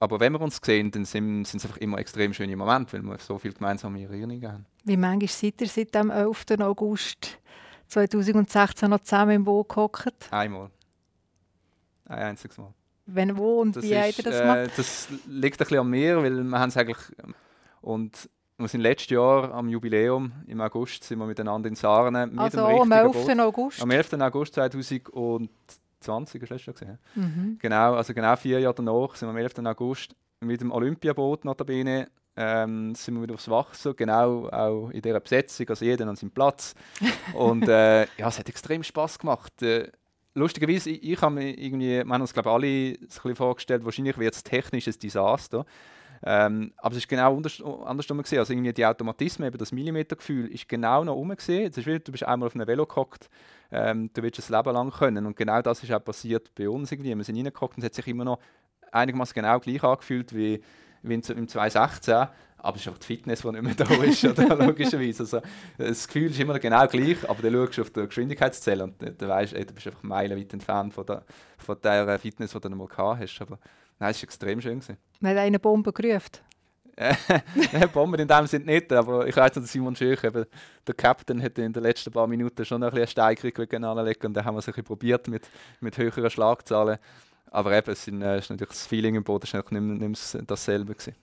Aber wenn wir uns sehen, dann sind, sind es einfach immer extrem schöne Momente, weil wir so viele gemeinsame Erinnerungen haben. Wie manchmal seid ihr seit dem 11. August 2016 noch zusammen im Boot gehockt? Einmal. Ein einziges Mal. Wenn, wo und das wie habt ihr das gemacht? Äh, das liegt ein bisschen an mir, weil wir haben es eigentlich und wir sind letztes Jahr am Jubiläum, im August, sind wir miteinander in Sarne. Mit also am 11. Boot. August? Am 11. August 2020, hast du Jahr gesehen? Mhm. Genau, also genau vier Jahre danach sind wir am 11. August mit dem Olympiaboot notabene ähm, sind wir wieder aufs Wasser, genau auch in dieser Besetzung, also jeder an seinem Platz. [LAUGHS] Und äh, ja, es hat extrem Spaß gemacht. Äh, lustigerweise, ich, ich habe mir irgendwie, wir haben uns glaube alle ein bisschen vorgestellt, wahrscheinlich wird es technisches Desaster. Ähm, aber es ist genau anders, andersrum gesehen. Also irgendwie die Automatismen, eben das Millimetergefühl, ist genau noch rum gesehen. du bist einmal auf einem Velo gehockt, ähm, du willst es Leben lang können. Und genau das ist auch passiert bei uns irgendwie. Wir sind reingehockt und es hat sich immer noch einigermaßen genau gleich angefühlt wie, wie im 2016. Aber es ist auch die Fitness, die nicht mehr da ist, oder? [LAUGHS] logischerweise. Also, das Gefühl ist immer genau gleich, aber dann schaust du auf die Geschwindigkeitszelle und dann weißt du, du bist einfach meilenweit entfernt von der, von der Fitness, die du mal gehabt hast. Aber Nein, es war extrem schön. Gewesen. Man hat eine Bombe gerufen. [LAUGHS] Nein, Bomben in dem Sinne nicht, aber ich weiß, dass Simon Schöch, eben, der Captain, hat in den letzten paar Minuten schon ein bisschen eine Steigerung anlegen und dann haben wir es ein bisschen probiert mit, mit höheren Schlagzahlen. Aber eben, es äh, ist natürlich das Feeling im Boot ist nicht, nicht mehr dasselbe gewesen.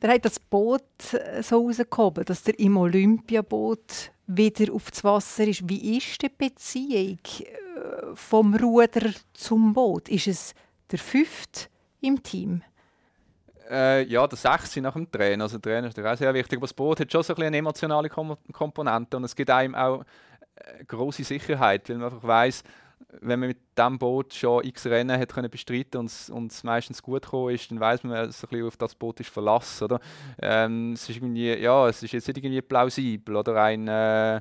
Dann hat das Boot äh, so rausgekommen, dass der im Olympiaboot wieder auf das Wasser ist. Wie ist die Beziehung äh, vom Ruder zum Boot? Ist es der fünfte im Team? Äh, ja, der 6 nach dem Trainer. Also, der Trainer ist auch sehr wichtig. Aber das Boot hat schon so ein eine emotionale Kom Komponente und es gibt einem auch äh, große Sicherheit, weil man einfach weiß, wenn man mit diesem Boot schon x Rennen hat können bestreiten und es meistens gut gekommen ist, dann weiß man, so ein auf das Boot ist verlassen. Oder? Ähm, es, ist ja, es ist jetzt nicht irgendwie plausibel oder ein. Äh,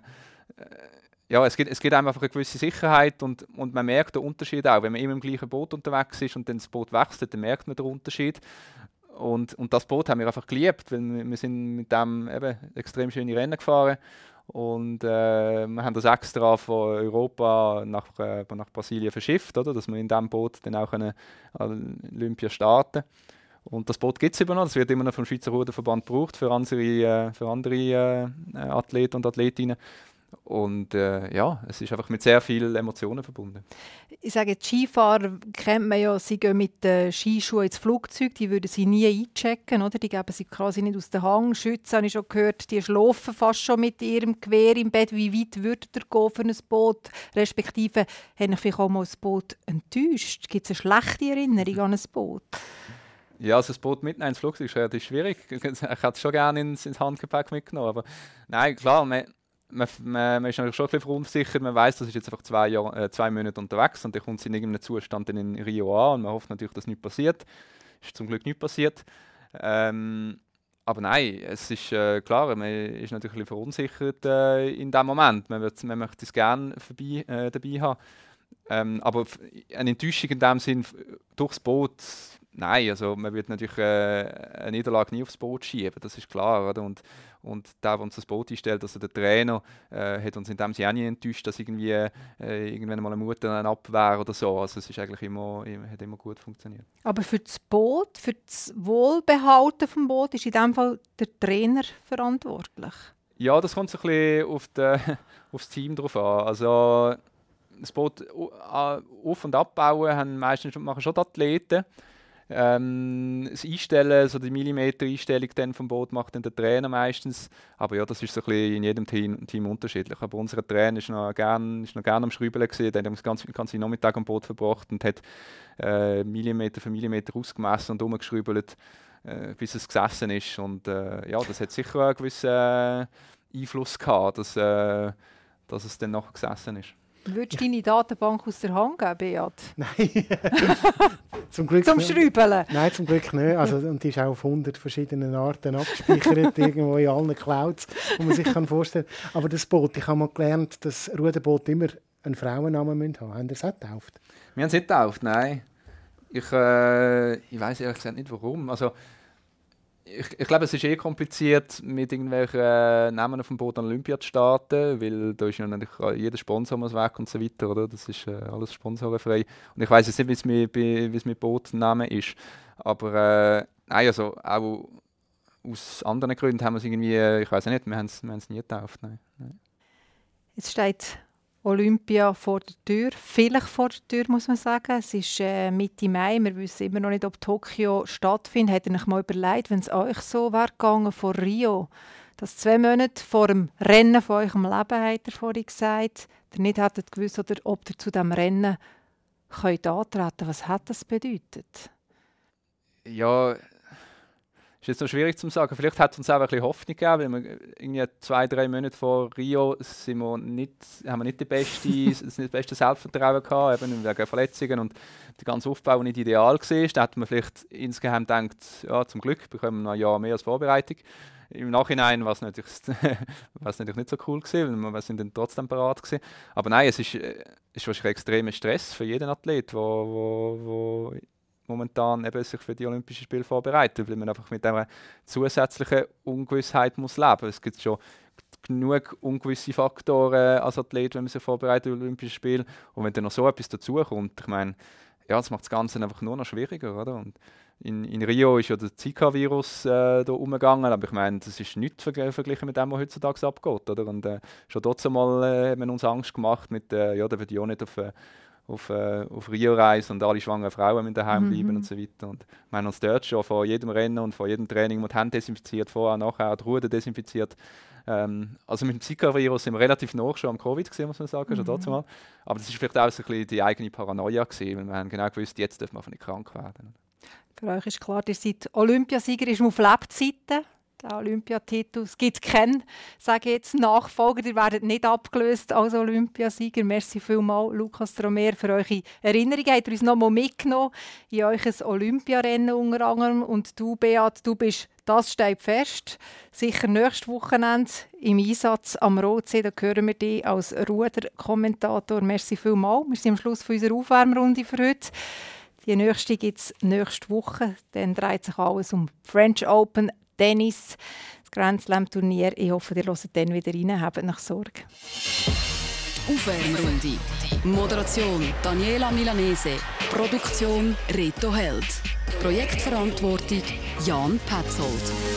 ja, es gibt, es gibt einfach eine gewisse Sicherheit und, und man merkt den Unterschied auch. Wenn man immer im gleichen Boot unterwegs ist und dann das Boot wechselt, dann merkt man den Unterschied. Und, und das Boot haben wir einfach geliebt, weil wir, wir sind mit dem eben extrem schöne Rennen gefahren und äh, wir haben das extra von Europa nach, äh, nach Brasilien verschifft, oder? dass wir in diesem Boot dann auch können Olympia starten und das Boot gibt es immer noch, das wird immer noch vom Schweizer Ruderverband gebraucht für andere, äh, für andere äh, Athleten und Athletinnen. Und äh, ja, es ist einfach mit sehr vielen Emotionen verbunden. Ich sage, die Skifahrer kennt man ja, sie gehen mit den Skischuhen ins Flugzeug, die würden sie nie einchecken, oder? Die geben sie quasi nicht aus dem Hang. Schützen, habe ich schon gehört, die schlafen fast schon mit ihrem Gewehr im Bett. Wie weit würde ihr gehen für ein Boot? Respektive, haben ich vielleicht auch mal ein Boot enttäuscht? Gibt es eine schlechte Erinnerung an ein Boot? Ja, also das Boot mitnehmen ins Flugzeug ist relativ schwierig. [LAUGHS] Ich hätte es schon gerne ins, ins Handgepäck mitgenommen. Aber nein, klar, man, man, man, man, ist natürlich schon ein verunsichert. Man weiß, das ist jetzt einfach zwei, Jahr, äh, zwei Monate unterwegs und dann kommt in irgendeinem Zustand in Rio an und man hofft natürlich, dass nichts passiert. Ist zum Glück nicht passiert. Ähm, aber nein, es ist äh, klar, man ist natürlich ein verunsichert äh, in dem Moment. Man, wird, man möchte es gerne vorbei, äh, dabei haben. Ähm, aber eine Enttäuschung in dem Sinn durchs Boot, nein, also man wird natürlich äh, eine Niederlage nie aufs Boot schieben, das ist klar. Oder? Und, und der, der uns das Boot einstellt, also der Trainer, äh, hat uns in dem Sinne auch nicht enttäuscht, dass irgendwie äh, irgendwann mal eine Mutter eine Abwehr oder so. Also es ist eigentlich immer, hat immer gut funktioniert. Aber für das Boot, für das Wohlbehalten des Boot ist in dem Fall der Trainer verantwortlich? Ja, das kommt so ein bisschen auf, die, [LAUGHS] auf das Team drauf an. Also das Boot auf- und abbauen haben meistens machen schon die Athleten. Ähm, das Einstellen, so die Millimeter-Einstellung dann vom Boot macht dann der Trainer meistens. Aber ja, das ist so ein in jedem Team, Team unterschiedlich. Aber unser Trainer ist noch gerne gern am Schrübeln gewesen. Der hat den ganzen, ganzen Nachmittag am Boot verbracht und hat äh, Millimeter für Millimeter ausgemessen und umgeschrübelt, äh, bis es gesessen ist. Und äh, ja, das hat sicher einen gewissen äh, Einfluss gehabt, dass, äh, dass es dann noch gesessen ist. Würdest du deine Datenbank aus der Hand geben, Beat? [LAUGHS] Nein. [LAUGHS] zum Glück Zum. Schrübeln? Nein, zum Glück nicht. Also, und die ist auch auf 100 verschiedenen Arten abgespeichert, [LAUGHS] irgendwo in allen Clouds, wo man sich kann vorstellen kann. Aber das Boot, ich habe mal gelernt, dass Ruderboot immer einen Frauennamen haben müssen. Haben Sie es auch getauft? Wir haben es nicht getauft, nein. Ich, äh, ich weiß ehrlich gesagt nicht warum. Also, ich, ich glaube, es ist eh kompliziert, mit irgendwelchen äh, Namen auf dem Boot an Olympia zu starten, weil da ist ja natürlich jeder Sponsor muss weg und so weiter, oder? Das ist äh, alles sponsorenfrei. Und ich weiß jetzt nicht, wie es mit, wie es mit Bootnamen ist, aber äh, nein, also auch aus anderen Gründen haben wir es irgendwie, ich weiß nicht, wir haben es, wir haben es nie getauft, nein. nein. Jetzt steht Olympia vor der Tür, vielleicht vor der Tür, muss man sagen. Es ist äh, Mitte Mai, wir wissen immer noch nicht, ob Tokio stattfindet. Hätte ich mal überlegt, wenn es euch so wäre gegangen vor Rio, dass zwei Monate vor dem Rennen von eurem Leben, hat er vorhin gesagt, ihr nicht hättet gewusst, oder ob ihr zu diesem Rennen könnt antreten Was hat das bedeutet? Ja, ist jetzt noch schwierig zu sagen. Vielleicht hat es uns auch ein bisschen Hoffnung gegeben, weil wir irgendwie zwei, drei Monate vor Rio sind wir nicht, haben wir nicht die beste, [LAUGHS] das nicht beste Selbstvertrauen gehabt, eben wegen Verletzungen und der ganze Aufbau nicht ideal war. Da hat man vielleicht insgeheim gedacht, ja, zum Glück bekommen wir noch ein Jahr mehr als Vorbereitung. Im Nachhinein war es natürlich, [LAUGHS] natürlich nicht so cool gewesen, weil wir sind dann trotzdem parat gewesen. Aber nein, es ist, ist wahrscheinlich extremer Stress für jeden Athlet, wo momentan eben sich für die Olympischen Spiele vorbereitet, weil man einfach mit einer zusätzlichen Ungewissheit muss leben. Es gibt schon genug ungewisse Faktoren als Athlet, wenn man sich vorbereitet auf Olympische Spiele. Und wenn dann noch so etwas dazukommt, ich meine, ja, das macht das Ganze einfach nur noch schwieriger, oder? Und in, in Rio ist ja der Zika-Virus äh, da umgegangen, aber ich meine, das ist nichts verglichen mit dem, was heutzutage abgeht, oder? Und äh, schon dort einmal äh, haben wir uns Angst gemacht mit, äh, ja, da würde ich auch nicht auf äh, auf, äh, auf Rio reisen und alle schwangeren Frauen müssen daheim mhm. bleiben und so weiter. Und wir haben uns dort schon vor jedem Rennen und vor jedem Training mit Hände desinfiziert, vorher, nachher die Ruhe desinfiziert. Ähm, also mit dem Zika-Virus sind wir relativ nah schon am Covid gewesen, muss man sagen, mhm. schon dazu mal. Aber das ist vielleicht auch so ein bisschen die eigene Paranoia gewesen, weil wir haben genau gewusst, jetzt dürfen wir einfach nicht krank werden. Für euch ist klar, ihr seid Olympiasieger, ist auf Lebzeiten der Olympiatitel. Es gibt keinen, sage jetzt, Nachfolger. Ihr werdet nicht abgelöst als Olympiasieger. Merci vielmals, Lukas Tromer, für eure Erinnerungen. Habt ihr uns noch mal mitgenommen in euch Olympiarennen unter anderem. Und du, Beat, du bist, das steht fest, sicher nächstes Wochenende im Einsatz am Rotsee. Da hören wir dich als Ruderkommentator. Merci vielmals. Wir sind am Schluss von unserer Aufwärmrunde für heute. Die nächste gibt es nächste Woche. Dann dreht sich alles um French Open Tennis, das Grand Slam Turnier. Ich hoffe, ihr hört dann wieder rein. Habt nach Sorge. Aufwärmrunde. Moderation Daniela Milanese. Produktion Reto Held. Projektverantwortung Jan Petzold.